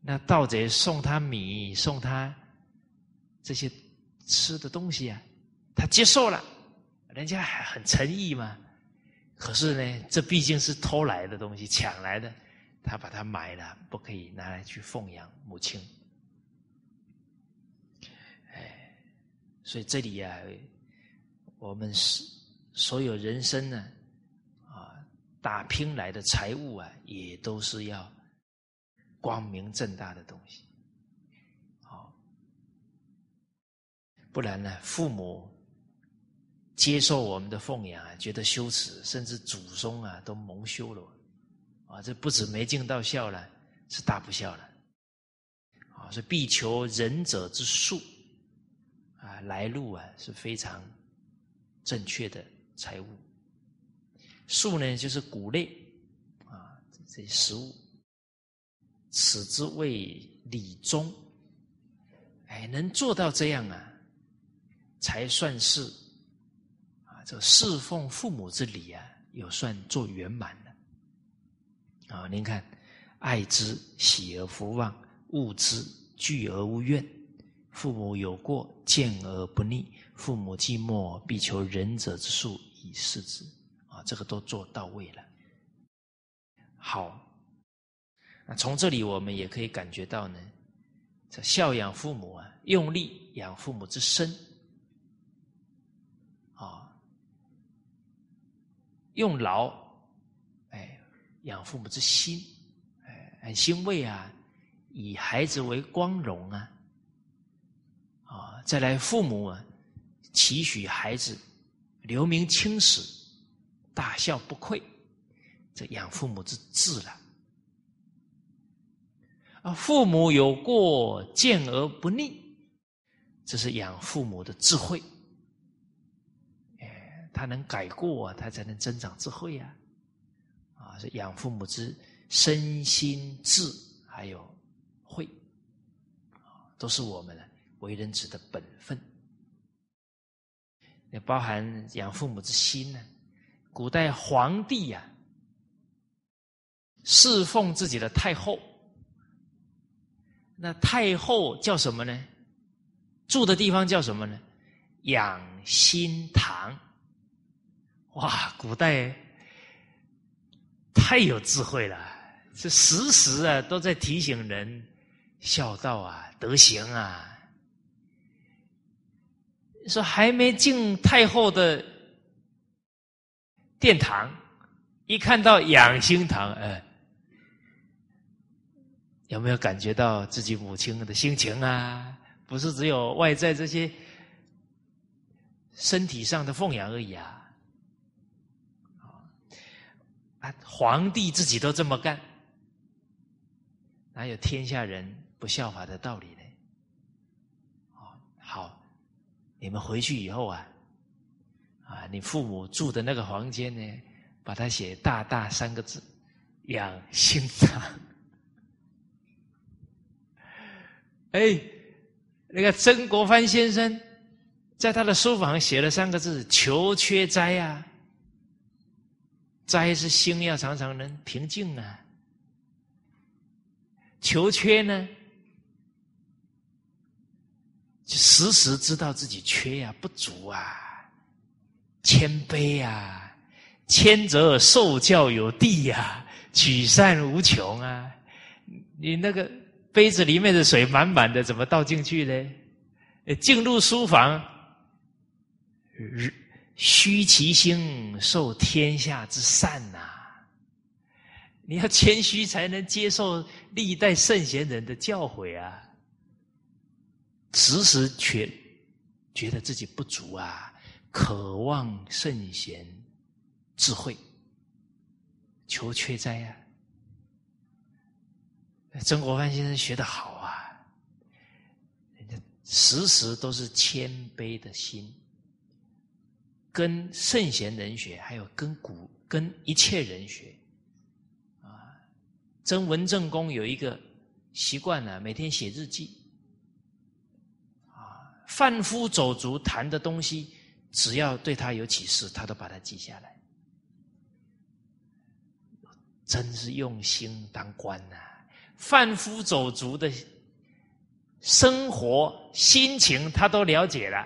那盗贼送他米，送他这些吃的东西啊，他接受了，人家还很诚意嘛。可是呢，这毕竟是偷来的东西，抢来的，他把它埋了，不可以拿来去奉养母亲。哎所以这里呀，我们是所有人生呢，打拼来的财物啊，也都是要光明正大的东西，好，不然呢，父母接受我们的奉养啊，觉得羞耻，甚至祖宗啊都蒙羞了，啊，这不止没尽到孝了，是大不孝了，啊，所以必求仁者之术，啊，来路啊是非常正确的财物，术呢就是谷类，啊，这些食物，此之谓礼中，哎，能做到这样啊，才算是啊。这侍奉父母之礼啊，有算做圆满的啊！您看，爱之喜而福望，恶之惧而无怨。父母有过，见而不逆。父母寂寞，必求仁者之术以示之。这个都做到位了。好，那从这里我们也可以感觉到呢，这孝养父母啊，用力养父母之身。啊用劳，哎，养父母之心，哎，很欣慰啊！以孩子为光荣啊，啊，再来父母啊，期许孩子留名青史，大孝不愧，这养父母之志了。啊，父母有过，见而不逆，这是养父母的智慧。哎他能改过，他才能增长智慧呀！啊，是养父母之身心智，还有慧，都是我们的为人子的本分。也包含养父母之心呢。古代皇帝呀，侍奉自己的太后，那太后叫什么呢？住的地方叫什么呢？养心堂。哇，古代太有智慧了，这时时啊都在提醒人孝道啊、德行啊。说还没进太后的殿堂，一看到养心堂，哎，有没有感觉到自己母亲的心情啊？不是只有外在这些身体上的奉养而已啊。啊皇帝自己都这么干，哪有天下人不效法的道理呢？哦，好，你们回去以后啊，啊，你父母住的那个房间呢，把它写大大三个字“养心堂”。哎，那个曾国藩先生在他的书房写了三个字“求缺斋”呀。斋是心要常常能平静啊，求缺呢，就时时知道自己缺呀、不足啊，谦卑呀，谦则受教有地呀，取善无穷啊。你那个杯子里面的水满满的，怎么倒进去呢？进入书房，虚其心，受天下之善呐！你要谦虚，才能接受历代圣贤人的教诲啊！时时觉觉得自己不足啊，渴望圣贤智慧，求缺斋啊！曾国藩先生学的好啊，人家时时都是谦卑的心。跟圣贤人学，还有跟古跟一切人学，啊，曾文正公有一个习惯呢，每天写日记，啊，贩夫走卒谈的东西，只要对他有启示，他都把它记下来，真是用心当官呐！贩夫走卒的生活心情，他都了解了。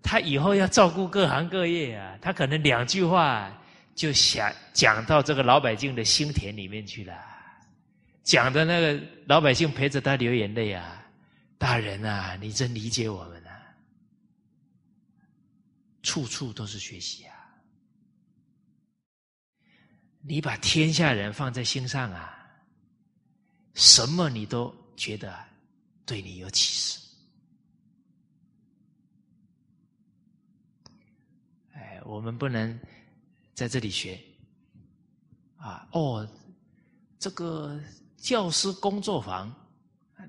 他以后要照顾各行各业啊，他可能两句话就想讲到这个老百姓的心田里面去了，讲的那个老百姓陪着他流眼泪啊，大人啊，你真理解我们，处处都是学习啊，你把天下人放在心上啊，什么你都觉得对你有启示。哎我们不能在这里学。啊，哦，这个教师工作坊，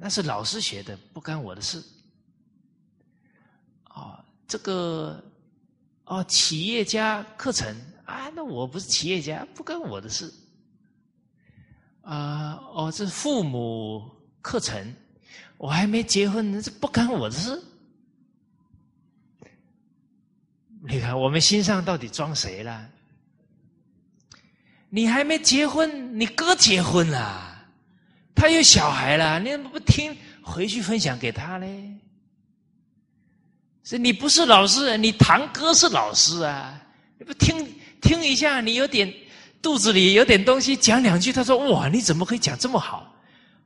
那是老师学的，不干我的事。啊，这个，哦，企业家课程啊，那我不是企业家，不干我的事。啊，哦，这父母课程，我还没结婚，这不干我的事。你看，我们心上到底装谁了？你还没结婚，你哥结婚了，他有小孩了，你怎么不听？回去分享给他嘞？是你不是老师，你堂哥是老师啊！你不听听一下，你有点肚子里有点东西，讲两句，他说：“哇，你怎么可以讲这么好？”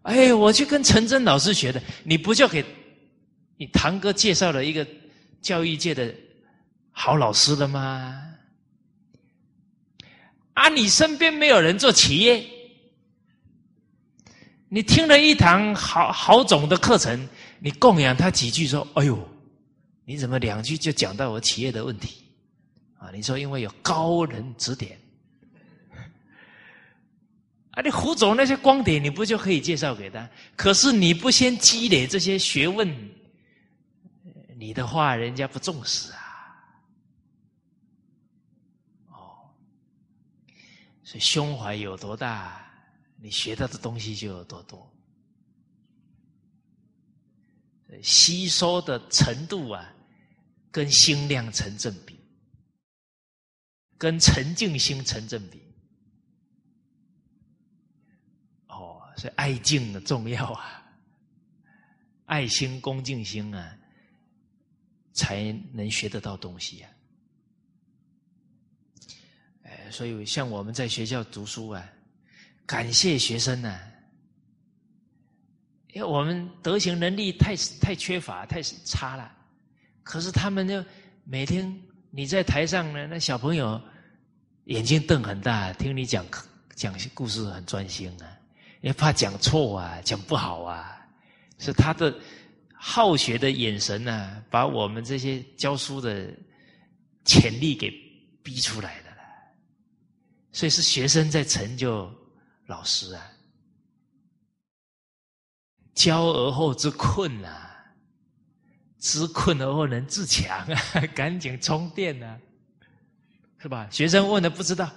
哎，我去跟陈真老师学的，你不就给你堂哥介绍了一个教育界的？好老师了吗？啊，你身边没有人做企业，你听了一堂好好种的课程，你供养他几句，说：“哎呦，你怎么两句就讲到我企业的问题？”啊，你说因为有高人指点，啊，你胡总那些光点，你不就可以介绍给他？可是你不先积累这些学问，你的话人家不重视啊。哦所以胸怀有多大，你学到的东西就有多多。吸收的程度啊，跟心量成正比，跟沉静心成正比。哦，所以爱敬的重要啊，爱心、恭敬心啊，才能学得到东西啊。所以，像我们在学校读书啊，感谢学生呢，因为我们德行能力太太缺乏、太差了。可是他们就每天你在台上呢，那小朋友眼睛瞪很大，听你讲讲故事很专心啊，也怕讲错啊，讲不好啊，是他的好学的眼神呢，把我们这些教书的潜力给逼出来的了。所以是学生在成就老师啊，教而后知困啊，知困而后能自强啊，赶紧充电啊，是吧？学生问的不知道，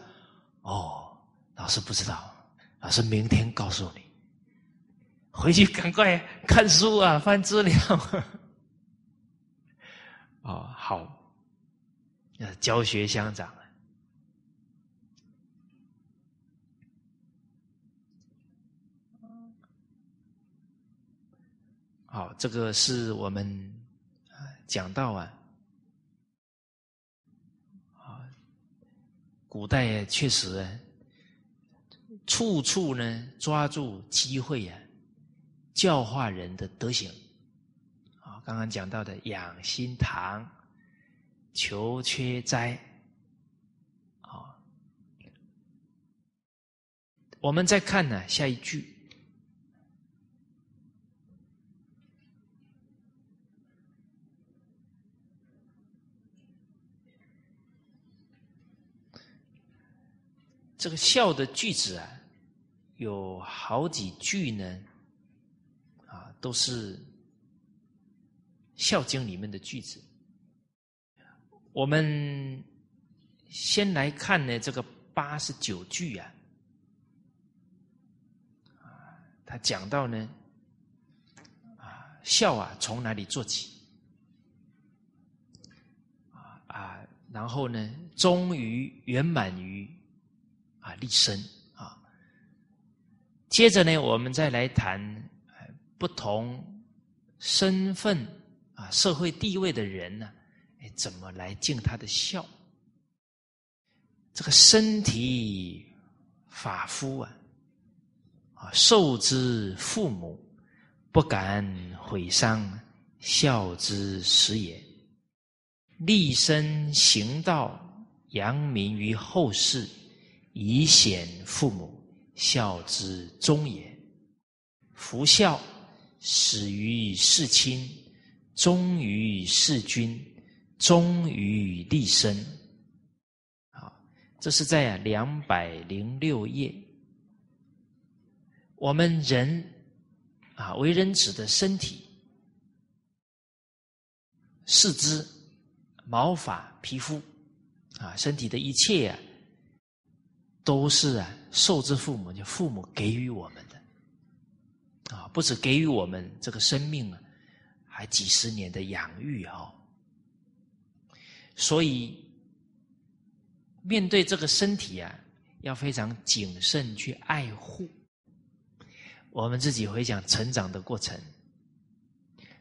哦，老师不知道，老师明天告诉你，回去赶快看书啊，翻资料。哦，好，教学相长。好，这个是我们讲到啊，啊，古代确实处处呢抓住机会啊，教化人的德行。啊，刚刚讲到的养心堂、求缺斋，啊，我们再看呢下一句。这个孝的句子啊，有好几句呢，啊，都是《孝经》里面的句子。我们先来看呢，这个八十九句啊，啊，他讲到呢，啊，孝啊，从哪里做起？啊啊，然后呢，终于圆满于。啊，立身啊！接着呢，我们再来谈不同身份啊、社会地位的人呢，哎，怎么来尽他的孝？这个身体发肤啊，啊，受之父母，不敢毁伤，孝之始也。立身行道，扬名于后世。以显父母，孝之终也。夫孝，始于事亲，忠于事君，忠于立身，这是在两百零六页。我们人啊，为人子的身体、四肢、毛发、皮肤啊，身体的一切啊，都是啊，受之父母，就父母给予我们的啊，不止给予我们这个生命啊，还几十年的养育啊。所以，面对这个身体啊，要非常谨慎去爱护。我们自己回想成长的过程，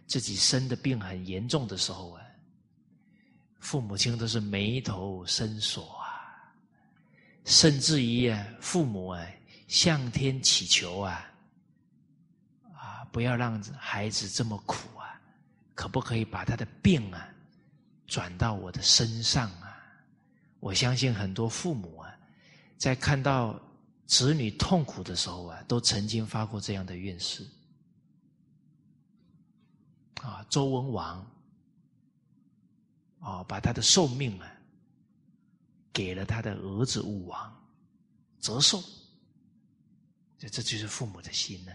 自己生的病很严重的时候啊，父母亲都是眉头深锁，甚至于啊，父母啊向天祈求啊，啊，不要让孩子这么苦啊，可不可以把他的病啊转到我的身上啊？我相信很多父母啊，在看到。子女痛苦的时候啊，都曾经发过这样的愿誓。啊，周文王啊，把他的寿命啊，给了他的儿子武王，折寿。这这就是父母的心呢。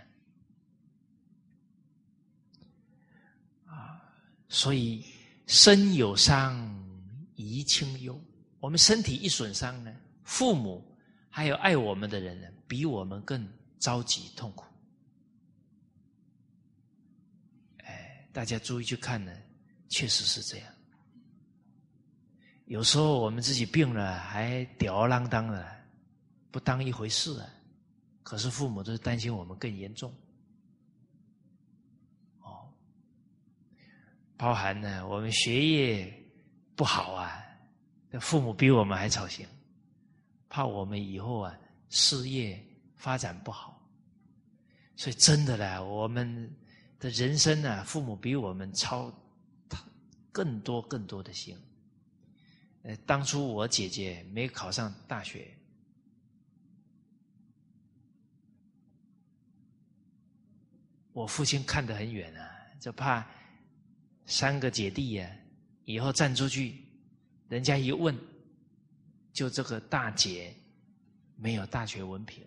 啊，所以身有伤，贻亲忧。我们身体一损伤呢，父母。还有爱我们的人呢，比我们更着急痛苦。哎，大家注意去看呢，确实是这样。有时候我们自己病了，还吊儿郎当的，不当一回事啊。可是父母都是担心我们更严重。哦，包含呢，我们学业不好啊，那父母比我们还操心。怕我们以后啊事业发展不好，所以真的呢，我们的人生呢，父母比我们操更多更多的心。呃，当初我姐姐没考上大学，我父亲看得很远啊，就怕三个姐弟呀以后站出去，人家一问。就这个大姐没有大学文凭，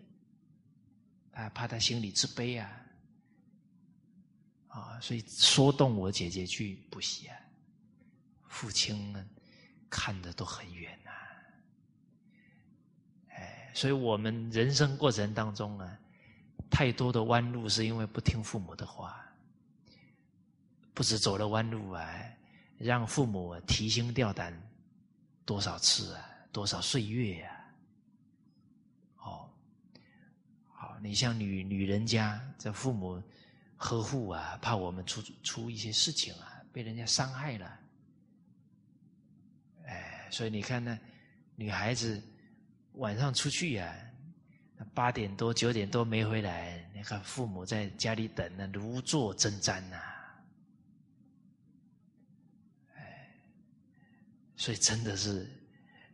啊怕他心里自卑啊，啊，所以说动我姐姐去补习啊。父亲呢看的都很远呐，哎，所以我们人生过程当中啊，太多的弯路是因为不听父母的话，不止走了弯路啊，让父母提心吊胆多少次啊。多少岁月呀？哦，好，你像女女人家，这父母呵护啊，怕我们出出一些事情啊，被人家伤害了，所以你看呢，女孩子晚上出去呀，八点多九点多没回来，你看父母在家里等呢，如坐针毡呐，哎，所以真的是。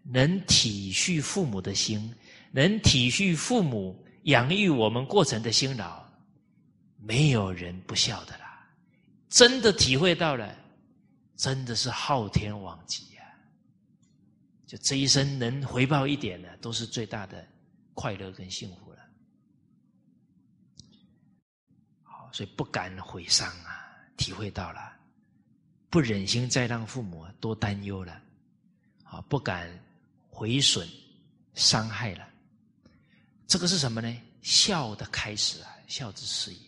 能体恤父母的心，能体恤父母养育我们过程的辛劳，没有人不孝的啦。真的体会到了，真的是昊天罔极！就这一生能回报一点呢，都是最大的快乐跟幸福了。好，所以不敢毁伤啊，体会到了，不忍心再让父母多担忧了，啊，不敢。毁损、伤害了，这个是什么呢？孝的开始啊，孝之始也。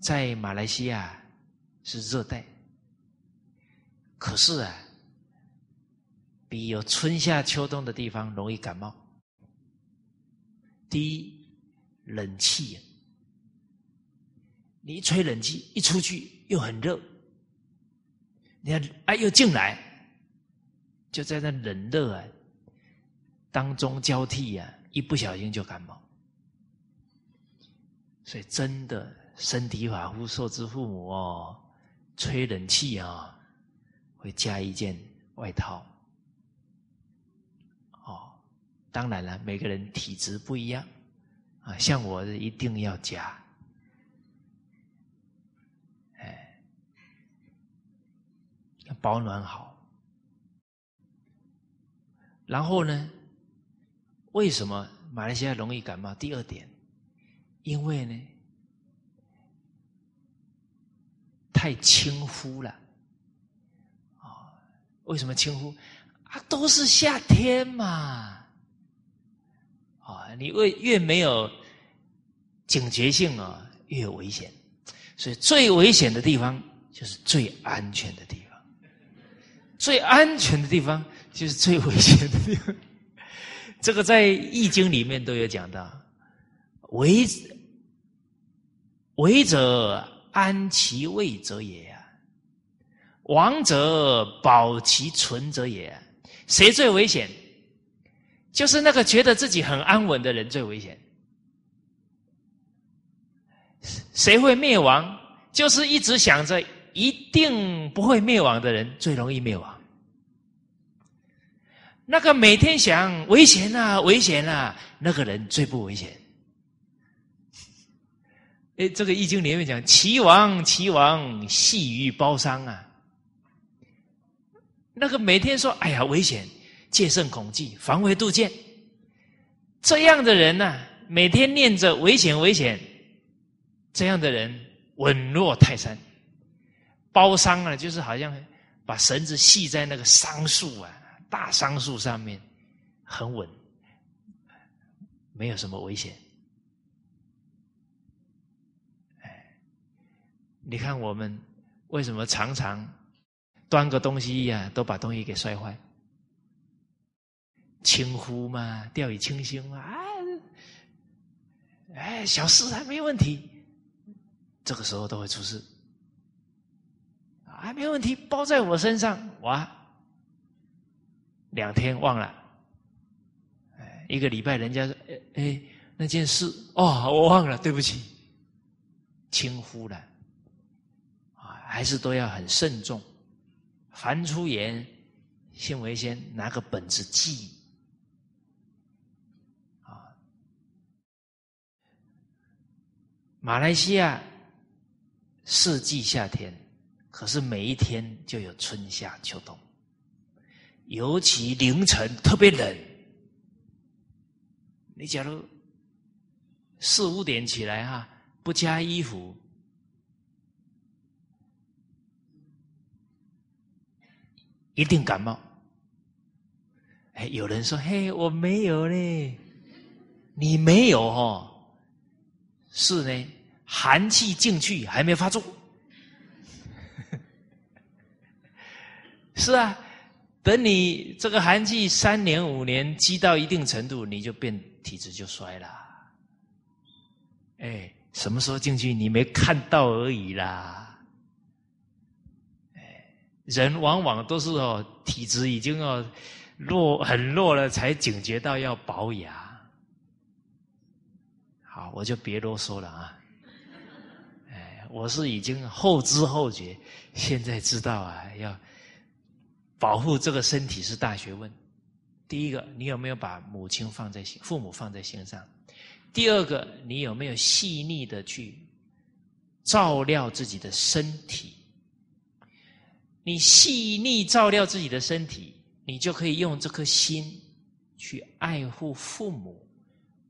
在马来西亚是热带，可是啊，比有春夏秋冬的地方容易感冒。第一，冷气，你一吹冷气一出去又很热，你看哎又进来。就在那冷热啊当中交替呀，一不小心就感冒。所以真的身体发肤受之父母哦，吹冷气啊，会加一件外套。哦，当然了，每个人体质不一样啊，像我一定要加，哎，保暖好。然后呢，为什么马来西亚容易感冒？第二点，因为呢，太轻忽了。啊，为什么轻忽？啊，都是夏天嘛。啊，你越越没有警觉性啊，越危险。所以最危险的地方就是最安全的地方，最安全的地方就是最危险的地方。这个在《易经》里面都有讲到，“为为者安其位者也啊，亡者保其存者也。”谁最危险？就是那个觉得自己很安稳的人最危险。谁会灭亡？就是一直想着一定不会灭亡的人最容易灭亡。那个每天想危险啊，危险啊，那个人最不危险。哎，这个易经里面讲，齐王，齐王，系于包商啊。那个每天说，哎呀，危险，戒慎恐惧，防微杜渐，这样的人呢，每天念着危险，危险。这样的人稳若泰山，包桑啊，就是好像把绳子系在那个桑树啊，大桑树上面，很稳，没有什么危险。哎，你看我们为什么常常端个东西呀，都把东西给摔坏？轻忽嘛，掉以轻心嘛，啊，哎，小事还没问题。这个时候都会出事，啊，没问题，包在我身上，哇，两天忘了，哎，一个礼拜，人家说，哎哎，那件事，哦，我忘了，对不起，轻忽了，啊，还是都要很慎重，凡出言，信为先，拿个本子记，马来西亚。四季夏天，可是每一天就有春夏秋冬。尤其凌晨特别冷，你假如四五点起来哈，不加衣服，一定感冒。哎，有人说：“嘿，我没有嘞，你没有哦。”是呢。寒气进去还没发作，是啊，等你这个寒气三年五年积到一定程度，你就变体质就衰了。哎，什么时候进去你没看到而已啦。哎，人往往都是哦，体质已经哦弱很弱了，才警觉到要保养。好，我就别啰嗦了啊。我是已经后知后觉，现在知道啊，要保护这个身体是大学问。第一个，你有没有把母亲放在心，父母放在心上？第二个，你有没有细腻的去照料自己的身体？你细腻照料自己的身体，你就可以用这颗心去爱护父母，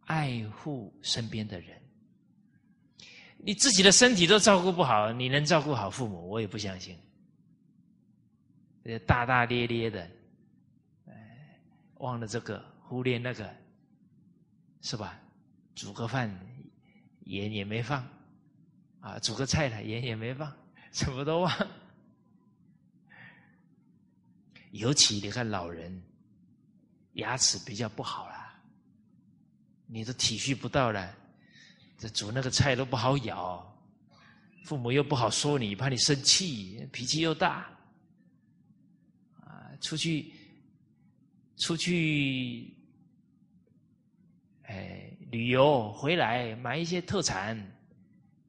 爱护身边的人。你自己的身体都照顾不好，你能照顾好父母？我也不相信。大大咧咧的，忘了这个，忽略那个，是吧？煮个饭盐也没放，啊，煮个菜了盐也没放，什么都忘。尤其你看老人，牙齿比较不好了，你都体恤不到了。这煮那个菜都不好咬，父母又不好说你，怕你生气，脾气又大，啊，出去出去，哎，旅游回来买一些特产，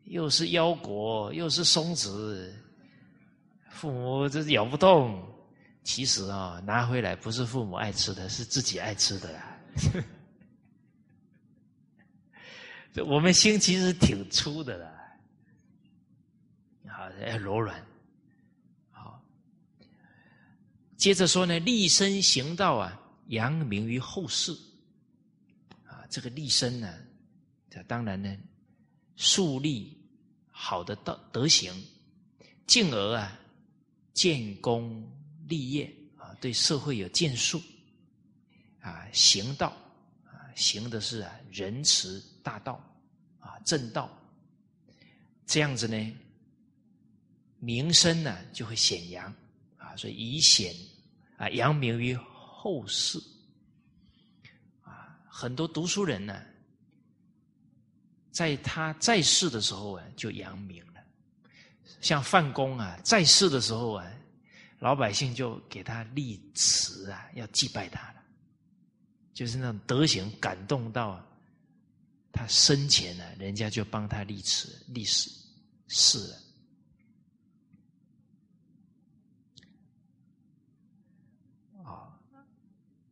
又是腰果，又是松子，父母这咬不动。其实啊，拿回来不是父母爱吃的，是自己爱吃的啦。我们心其实挺粗的啦，好，要柔软。好，接着说呢，立身行道啊，扬名于后世。啊这个立身呢，这当然呢，树立好的道德行，进而啊，建功立业。啊，对社会有建树。啊，行道。啊，行的是啊仁慈大道啊正道，这样子呢，名声呢就会显扬啊，所以以显啊扬名于后世啊。很多读书人呢，在他在世的时候啊，就扬名了。像范公啊，在世的时候啊，老百姓就给他立祠啊，要祭拜他了。就是那种德行感动到啊他生前呢，人家就帮他立祠立史祀了。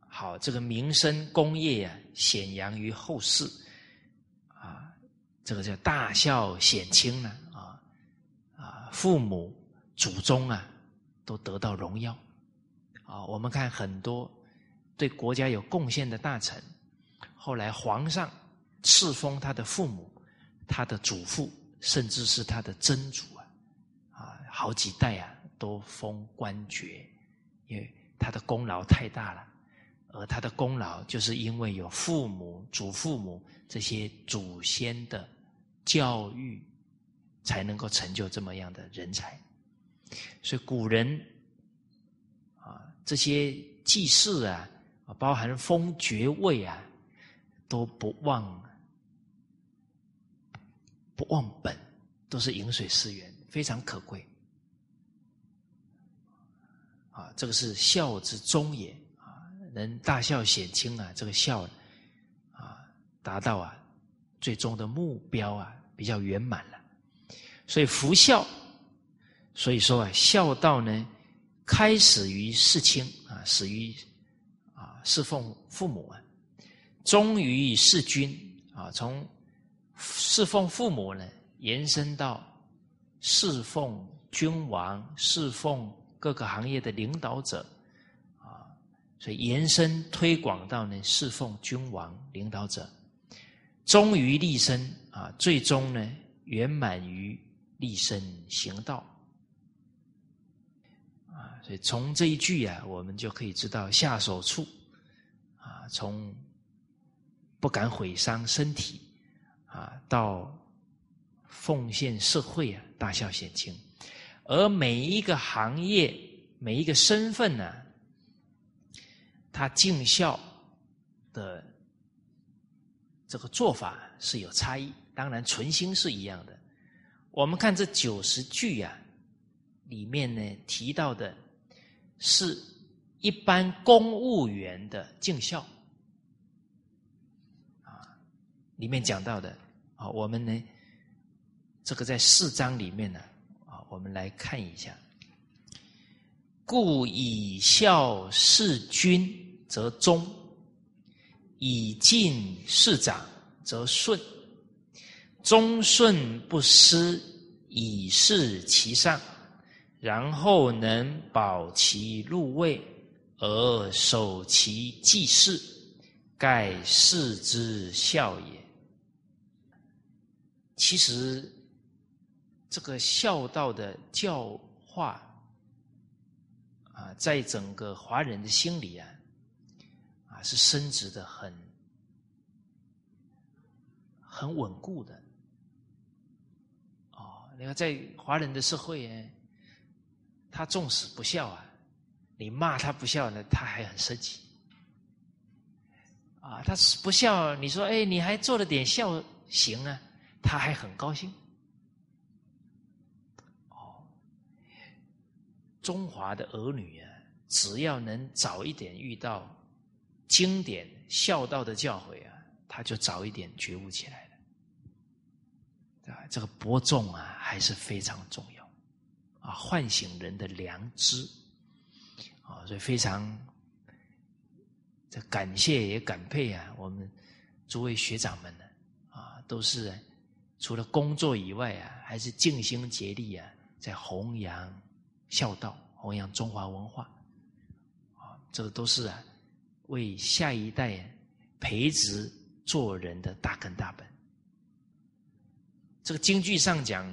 好，这个民生工业啊，显扬于后世，啊，这个叫大孝显亲呢，啊啊，父母祖宗啊，都得到荣耀，啊，我们看很多对国家有贡献的大臣，后来皇上赐封他的父母、他的祖父，甚至是他的曾祖啊，啊，好几代啊，都封官爵，因为他的功劳太大了。而他的功劳，就是因为有父母、祖父母这些祖先的教育，才能够成就这么样的人才。所以古人啊，这些祭祀啊，包含封爵位啊，都不忘不忘本，都是饮水思源，非常可贵。啊，这个是孝之终也啊。能大孝显亲啊，这个孝啊，达到啊最终的目标啊，比较圆满了。所以福孝，所以说啊，孝道呢，开始于事亲啊，始于啊侍奉父母啊，终于事君啊，从侍奉父母呢，延伸到侍奉君王，侍奉各个行业的领导者。啊所以延伸推广到呢，侍奉君王领导者，忠于立身啊，最终呢圆满于立身行道啊。所以从这一句啊，我们就可以知道下手处啊，从不敢毁伤身体啊，到奉献社会啊，大孝显亲，而每一个行业、每一个身份呢。他尽孝的这个做法是有差异，当然存心是一样的。我们看这九十句呀，里面呢提到的是一般公务员的尽孝啊，里面讲到的啊，我们呢这个在四章里面呢啊，我们来看一下，故以孝事君。则忠，以敬事长则顺，忠顺不失，以事其上，然后能保其入位而守其祭祀，盖世之孝也。其实，这个孝道的教化啊，在整个华人的心里啊。啊，是升值的很很稳固的哦。你看，在华人的社会呢，他纵使不孝啊，你骂他不孝呢，他还很生气啊。他是不孝，你说哎，你还做了点孝行啊，他还很高兴。哦，中华的儿女啊，只要能早一点遇到。经典孝道的教诲啊，他就早一点觉悟起来了。啊，这个播种啊，还是非常重要啊，唤醒人的良知啊，所以非常这感谢也感佩啊，我们诸位学长们呢啊，都是除了工作以外啊，还是尽心竭力啊，在弘扬孝道，弘扬中华文化啊，这个都是啊。为下一代培植做人的大根大本。这个京剧上讲，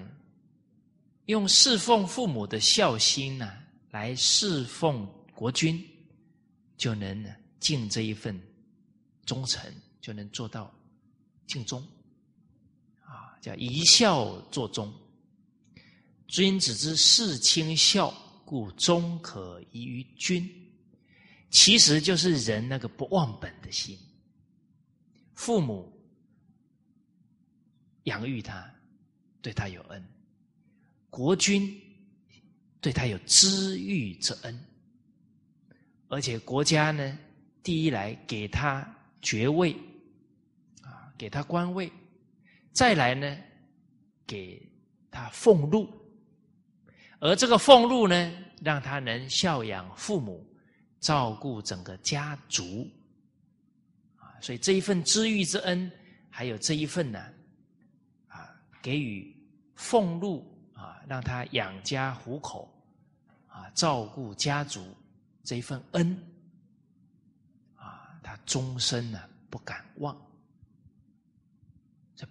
用侍奉父母的孝心呢，来侍奉国君，就能尽这一份忠诚，就能做到尽忠。叫一孝作忠。君子之事亲孝，故忠可依于君。其实就是人那个不忘本的心。父母养育他。对他有恩，国君对他有知遇之恩，而且国家呢，第一来给他爵位，啊，给他官位，再来呢，给他俸禄，而这个俸禄呢，让他能孝养父母，照顾整个家族，啊，所以这一份知遇之恩，还有这一份呢，啊，给予。俸禄啊，让他养家糊口，啊，照顾家族这一份恩，啊，他终身呢不敢忘。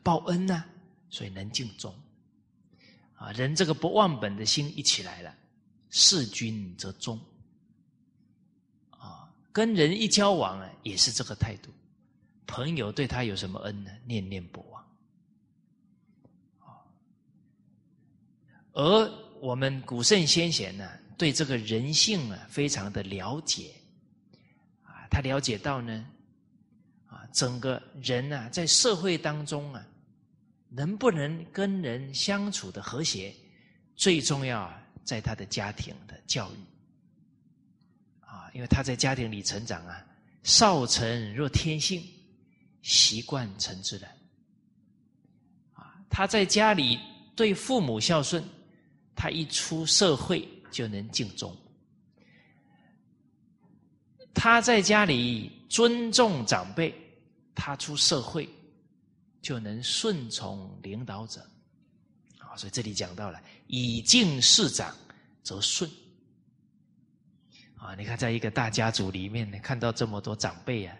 报恩呢，所以能尽忠。啊，人这个不忘本的心一起来了，事君则忠。啊，跟人一交往啊，也是这个态度。朋友对他有什么恩呢？念念不忘。而我们古圣先贤呢，对这个人性啊，非常的了解，啊，他了解到呢，整个人啊，在社会当中啊，能不能跟人相处的和谐，最重要啊，在他的家庭的教育，啊，因为他在家庭里成长啊，少成若天性，习惯成自然，啊，他在家里对父母孝顺。他一出社会就能敬忠，他在家里尊重长辈，他出社会就能顺从领导者。啊，所以这里讲到了以敬事长则顺。啊，你看，在一个大家族里面呢，看到这么多长辈啊，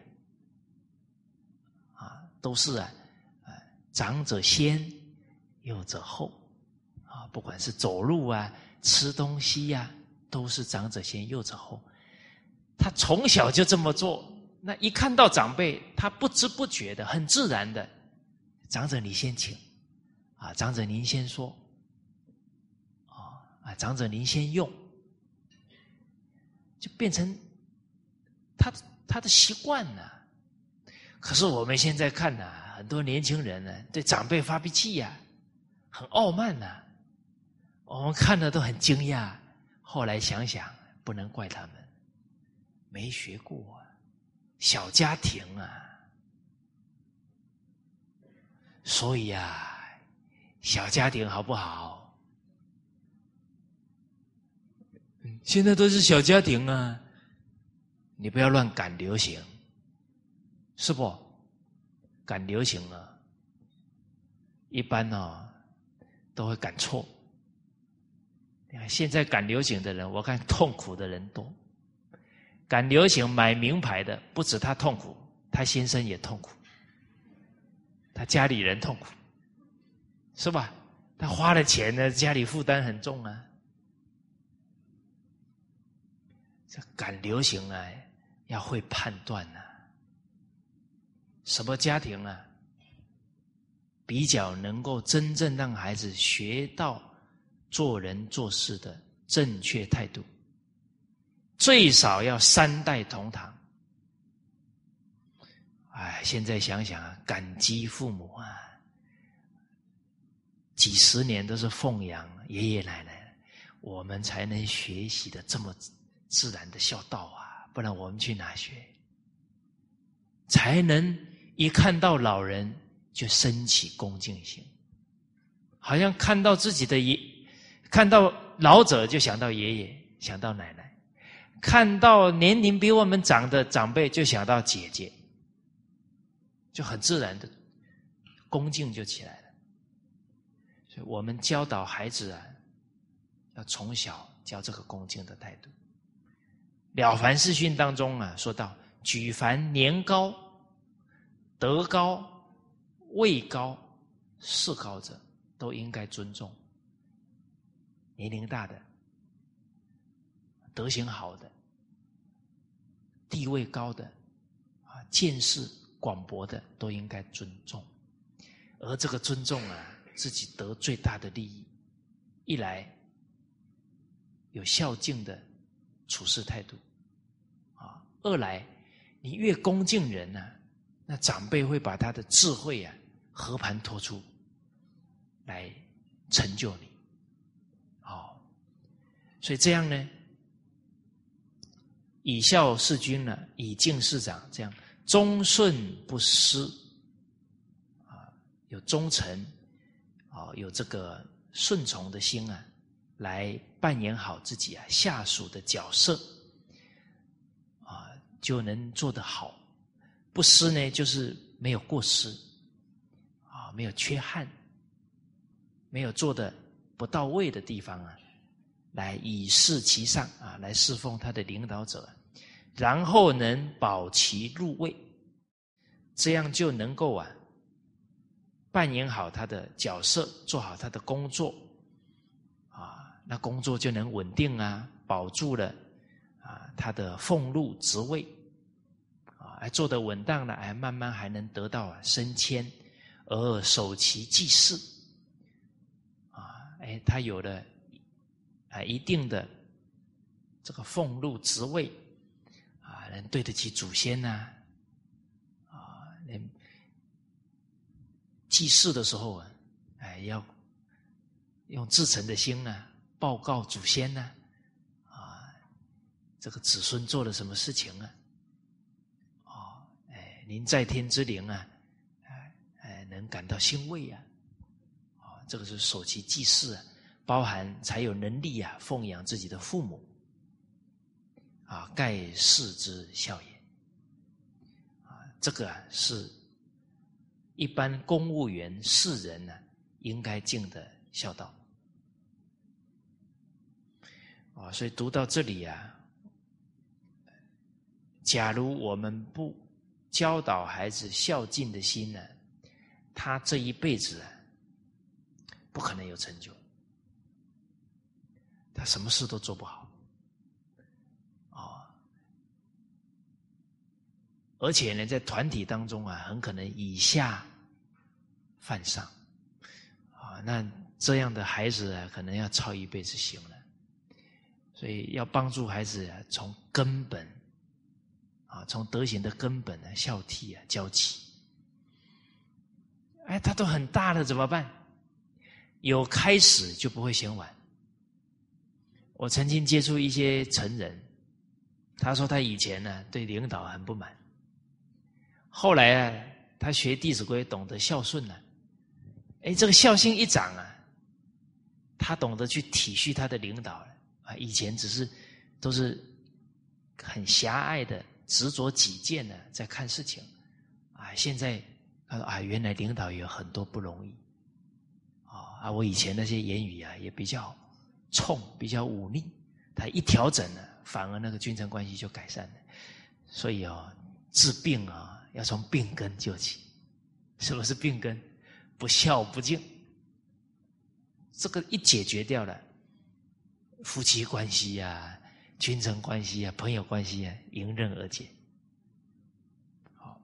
啊，都是啊，长者先，幼者后。啊不管是走路啊、吃东西呀，都是长者先，幼者后。他从小就这么做，那一看到长辈，他不知不觉的、很自然的，长者你先请，啊，长者您先说，啊啊，长者您先用，就变成他他的习惯了。可是我们现在看呢，很多年轻人呢，对长辈发脾气呀，很傲慢呐。我们看的都很惊讶，后来想想，不能怪他们，没学过，小家庭啊，所以呀，小家庭好不好？现在都是小家庭啊，你不要乱赶流行，是不？赶流行了，一般呢都会赶错。现在赶流行的人，我看痛苦的人多。赶流行买名牌的，不止他痛苦，他先生也痛苦，他家里人痛苦，是吧？他花了钱呢，家里负担很重啊。这赶流行啊，要会判断呐。什么家庭啊，比较能够真正让孩子学到？做人做事的正确态度，最少要三代同堂。哎，现在想想啊，感激父母啊，几十年都是奉养爷爷奶奶，我们才能学习的这么自然的孝道啊！不然我们去哪学？才能一看到老人就升起恭敬心，好像看到自己的爷。看到老者就想到爷爷，想到奶奶；看到年龄比我们长的长辈就想到姐姐，就很自然的恭敬就起来了。所以我们教导孩子啊，要从小教这个恭敬的态度。了凡四训当中啊，说到举凡年高德高、位高、势高者，都应该尊重。年龄大的、德行好的、地位高的、啊见识广博的，都应该尊重。而这个尊重啊，自己得最大的利益。一来有孝敬的处事态度，啊；二来你越恭敬人呢，那长辈会把他的智慧啊和盘托出来成就你，好。所以这样呢，以孝事君呢，以敬事长，这样忠顺不失，啊，有忠诚，啊，有这个。顺从的心啊，来扮演好自己啊下属的角色，啊，就能做得好。不失呢，就是没有过失，啊，没有缺憾，没有做的不到位的地方啊，来以示其上啊，来侍奉他的领导者，然后能保其入位，这样就能够啊。扮演好他的角色，做好他的工作，啊，那工作就能稳定啊，保住了啊他的俸禄职位，啊，做得稳当了，哎，慢慢还能得到升迁，而守其祭祀，啊，哎，他有了啊一定的这个俸禄职位，啊，能对得起祖先呐。祭祀的时候啊，哎，要用至诚的心呢，报告祖先呢，啊，这个子孙做了什么事情啊？哦，哎，您在天之灵啊，哎哎，能感到欣慰啊，啊，这个是守其祭祀啊，包含才有能力啊，奉养自己的父母，啊，盖世之孝也，啊，这个啊是。一般公务员、世人呢，应该尽的孝道啊。所以读到这里啊，假如我们不教导孩子孝敬的心呢，他这一辈子啊，不可能有成就，什么事都做不好啊。而且呢，在团体当中啊，很可能以下。犯上，啊，那这样的孩子啊，可能要操一辈子心了。所以要帮助孩子啊，从根本，啊，从德行的根本呢，孝悌啊，教起。哎，他都很大了，怎么办？有开始就不会嫌晚。我曾经接触一些成人，他说他以前呢对领导很不满，后来啊，他学《弟子规》，懂得孝顺了。哎，这个孝心一长啊，他懂得去体恤他的领导了啊。以前只是都是很狭隘的、执着己见的在看事情啊。现在他说啊，原来领导有很多不容易啊。啊，我以前那些言语啊，也比较冲、比较忤逆。他一调整呢，反而那个君臣关系就改善了。所以啊，治病啊，要从病根救起。什么是病根？不孝不敬，这个一解决掉了，夫妻关系呀、君臣关系啊、朋友关系啊，迎刃而解。好，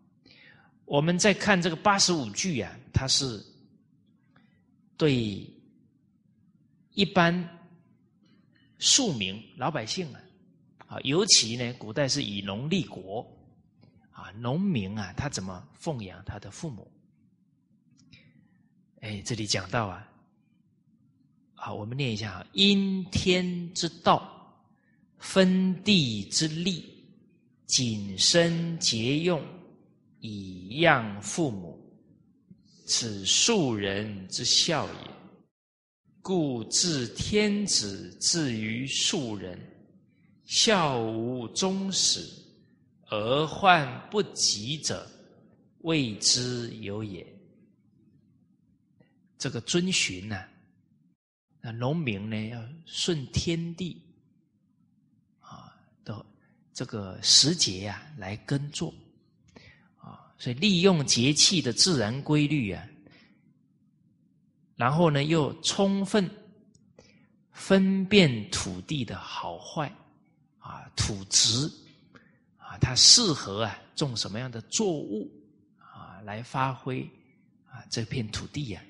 我们再看这个八十五句啊，它是对一般庶民老百姓啊，啊，尤其呢，古代是以农立国啊，农民啊，他怎么奉养他的父母？哎，这里讲到啊，好，我们念一下啊：因天之道，分地之利，谨慎节用，以养父母，此庶人之孝也。故治天子至于庶人，孝无终始，而患不及者，谓之有也。这个遵循呢，那农民呢要顺天地啊的这个时节呀来耕作啊，所以利用节气的自然规律啊，然后呢又充分分辨土地的好坏啊，土质啊，它适合啊种什么样的作物啊，来发挥啊这片土地呀，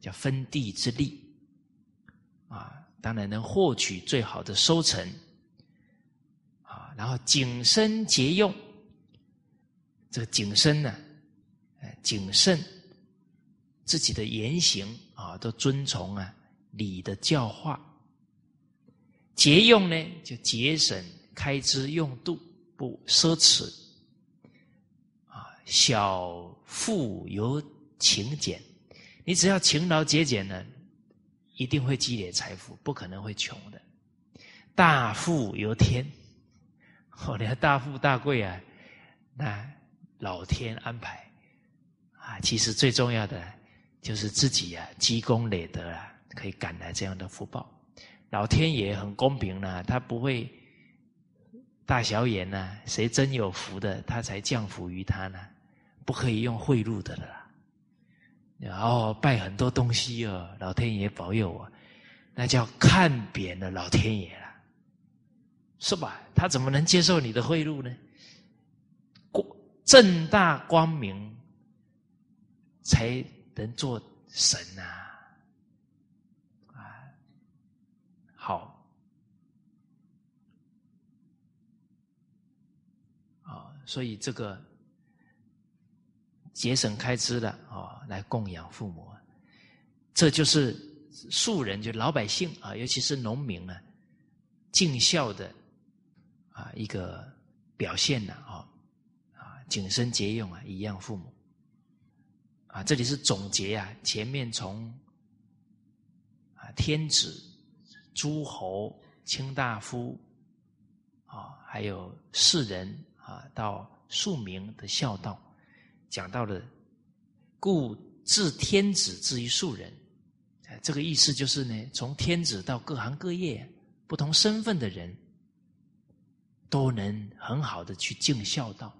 叫分地之利啊，当然能获取最好的收成啊，然后谨慎节用。这个谨慎呢，谨慎自己的言行啊，都遵从啊礼的教化。节用呢，就节省开支用度，不奢侈。啊，小富由勤俭，你只要勤劳节俭呢，一定会积累财富，不可能会穷的。大富由天，哦，你要大富大贵啊，那。老天安排啊，其实最重要的就是自己呀，积功累德啊，可以赶来这样的福报。老天爷很公平呢，他不会大小眼呢，谁真有福的，他才降福于他呢，不可以用贿赂的了。然后拜很多东西哦，老天爷保佑我，那叫看扁了老天爷了，是吧？他怎么能接受你的贿赂呢？正大光明，才能做神呐！啊，好，啊，所以这个节省开支的啊，来供养父母，这就是庶人，就老百姓啊，尤其是农民呢，尽孝的啊一个表现呢啊啊。谨慎节用啊，以养父母啊，这里是总结啊。前面从啊天子、诸侯、卿大夫啊，还有士人啊，到庶民的孝道，讲到了故自天子至于庶人，这个意思就是呢，从天子到各行各业、不同身份的人，都能很好的去尽孝道。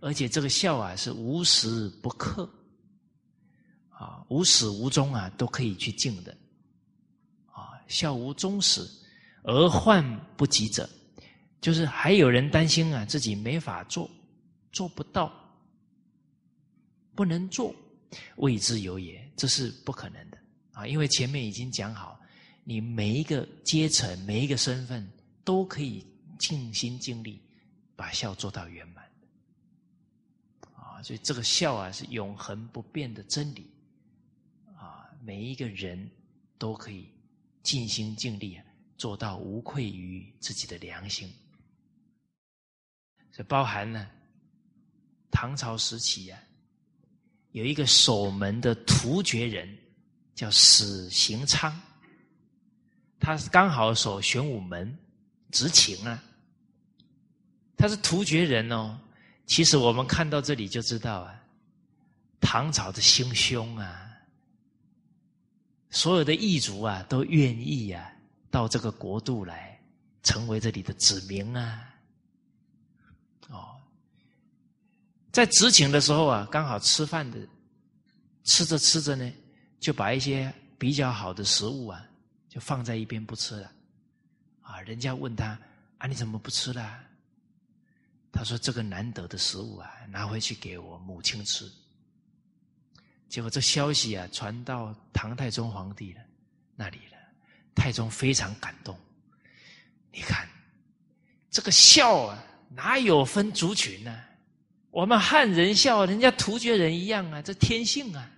而且这个孝啊是无时不刻，啊无始无终啊都可以去敬的，啊孝无终始，而患不及者，就是还有人担心啊自己没法做，做不到，不能做，未之有也，这是不可能的啊！因为前面已经讲好，你每一个阶层、每一个身份都可以尽心尽力把孝做到圆满。所以这个孝啊，是永恒不变的真理！每一个人都可以尽心尽力做到无愧于自己的良心。这包含呢，唐朝时期啊，有一个守门的突厥人叫史行昌，他是刚好守玄武门执勤啊，他是突厥人哦。其实我们看到这里就知道啊，唐朝的兴凶啊，所有的异族啊都愿意啊到这个国度来成为这里的子民啊，哦，在执勤的时候啊，刚好吃饭的吃着吃着呢，就把一些比较好的食物啊就放在一边不吃了，啊，人家问他啊你怎么不吃了？他说：“这个难得的食物啊，拿回去给我母亲吃。”结果这消息啊传到唐太宗皇帝了那里了，太宗非常感动。你看，这个孝啊，哪有分族群呢？我们汉人孝，人家突厥人一样啊，这天性啊。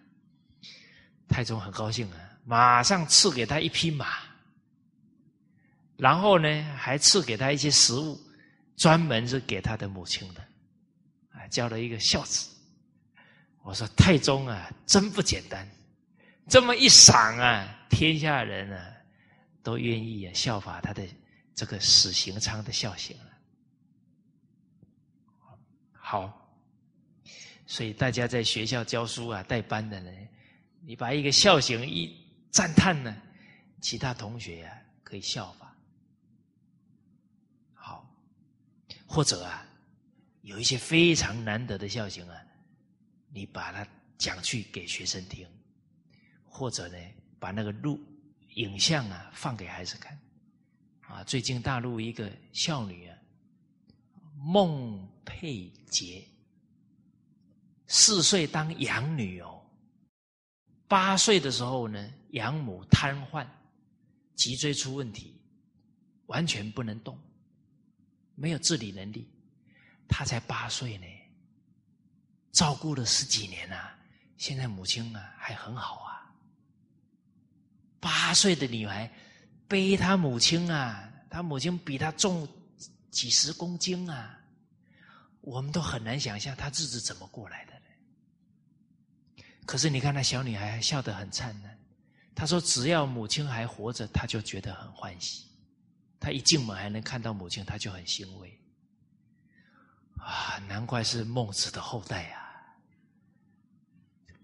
太宗很高兴啊，马上赐给他一匹马，然后呢，还赐给他一些食物。专门是给他的母亲的，啊，叫了一个孝子。我说太宗啊，真不简单，这么一赏啊，天下人啊都愿意啊效法他的这个史行昌的孝行了。好，所以大家在学校教书啊，带班的人，你把一个孝行一赞叹呢，其他同学啊可以效法。或者啊，有一些非常难得的孝行啊，你把它讲去给学生听，或者呢，把那个录影像啊放给孩子看。啊，最近大陆一个少女啊，孟佩杰，四岁当养女哦，八岁的时候呢，养母瘫痪，脊椎出问题，完全不能动，没有自理能力。她才八岁呢，照顾了十几年啊，现在母亲啊还很好啊。八岁的女孩。背他母亲啊，他母亲比他重几十公斤啊，我们都很难想象她日子怎么过来的。可是你看那小女孩笑得很灿烂，她说只要母亲还活着，她就觉得很欢喜。她一进门还能看到母亲，她就很欣慰。啊，难怪是孟子的后代啊，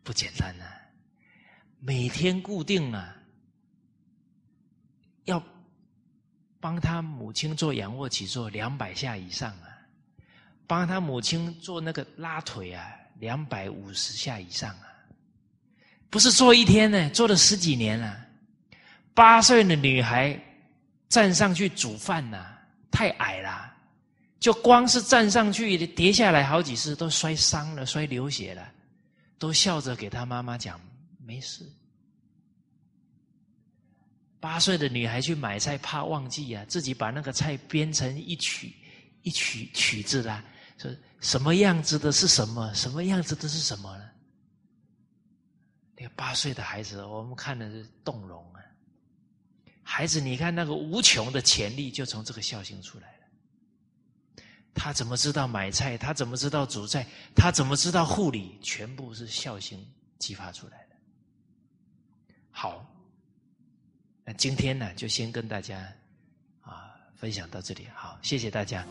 不简单呐！每天固定啊。要帮他母亲做仰卧起坐两百下以上啊，帮他母亲做那个拉腿啊两百五十下以上啊，不是做一天呢，做了十几年了。八岁的女孩站上去煮饭呐，太矮了，就光是站上去跌下来好几次，都摔伤了，摔流血了，都笑着给他妈妈讲没事。八岁的女孩去买菜，怕忘记啊，自己把那个菜编成一曲一曲曲子啦，说什么样子的是什么，什么样子的是什么呢？那个八岁的孩子，我们看的是动容啊。孩子，你看那个无穷的潜力，就从这个孝心出来。他怎么知道买菜？他怎么知道煮菜？他怎么知道护理？全部是孝心激发出来的。好。那今天呢，就先跟大家啊分享到这里，好，谢谢大家。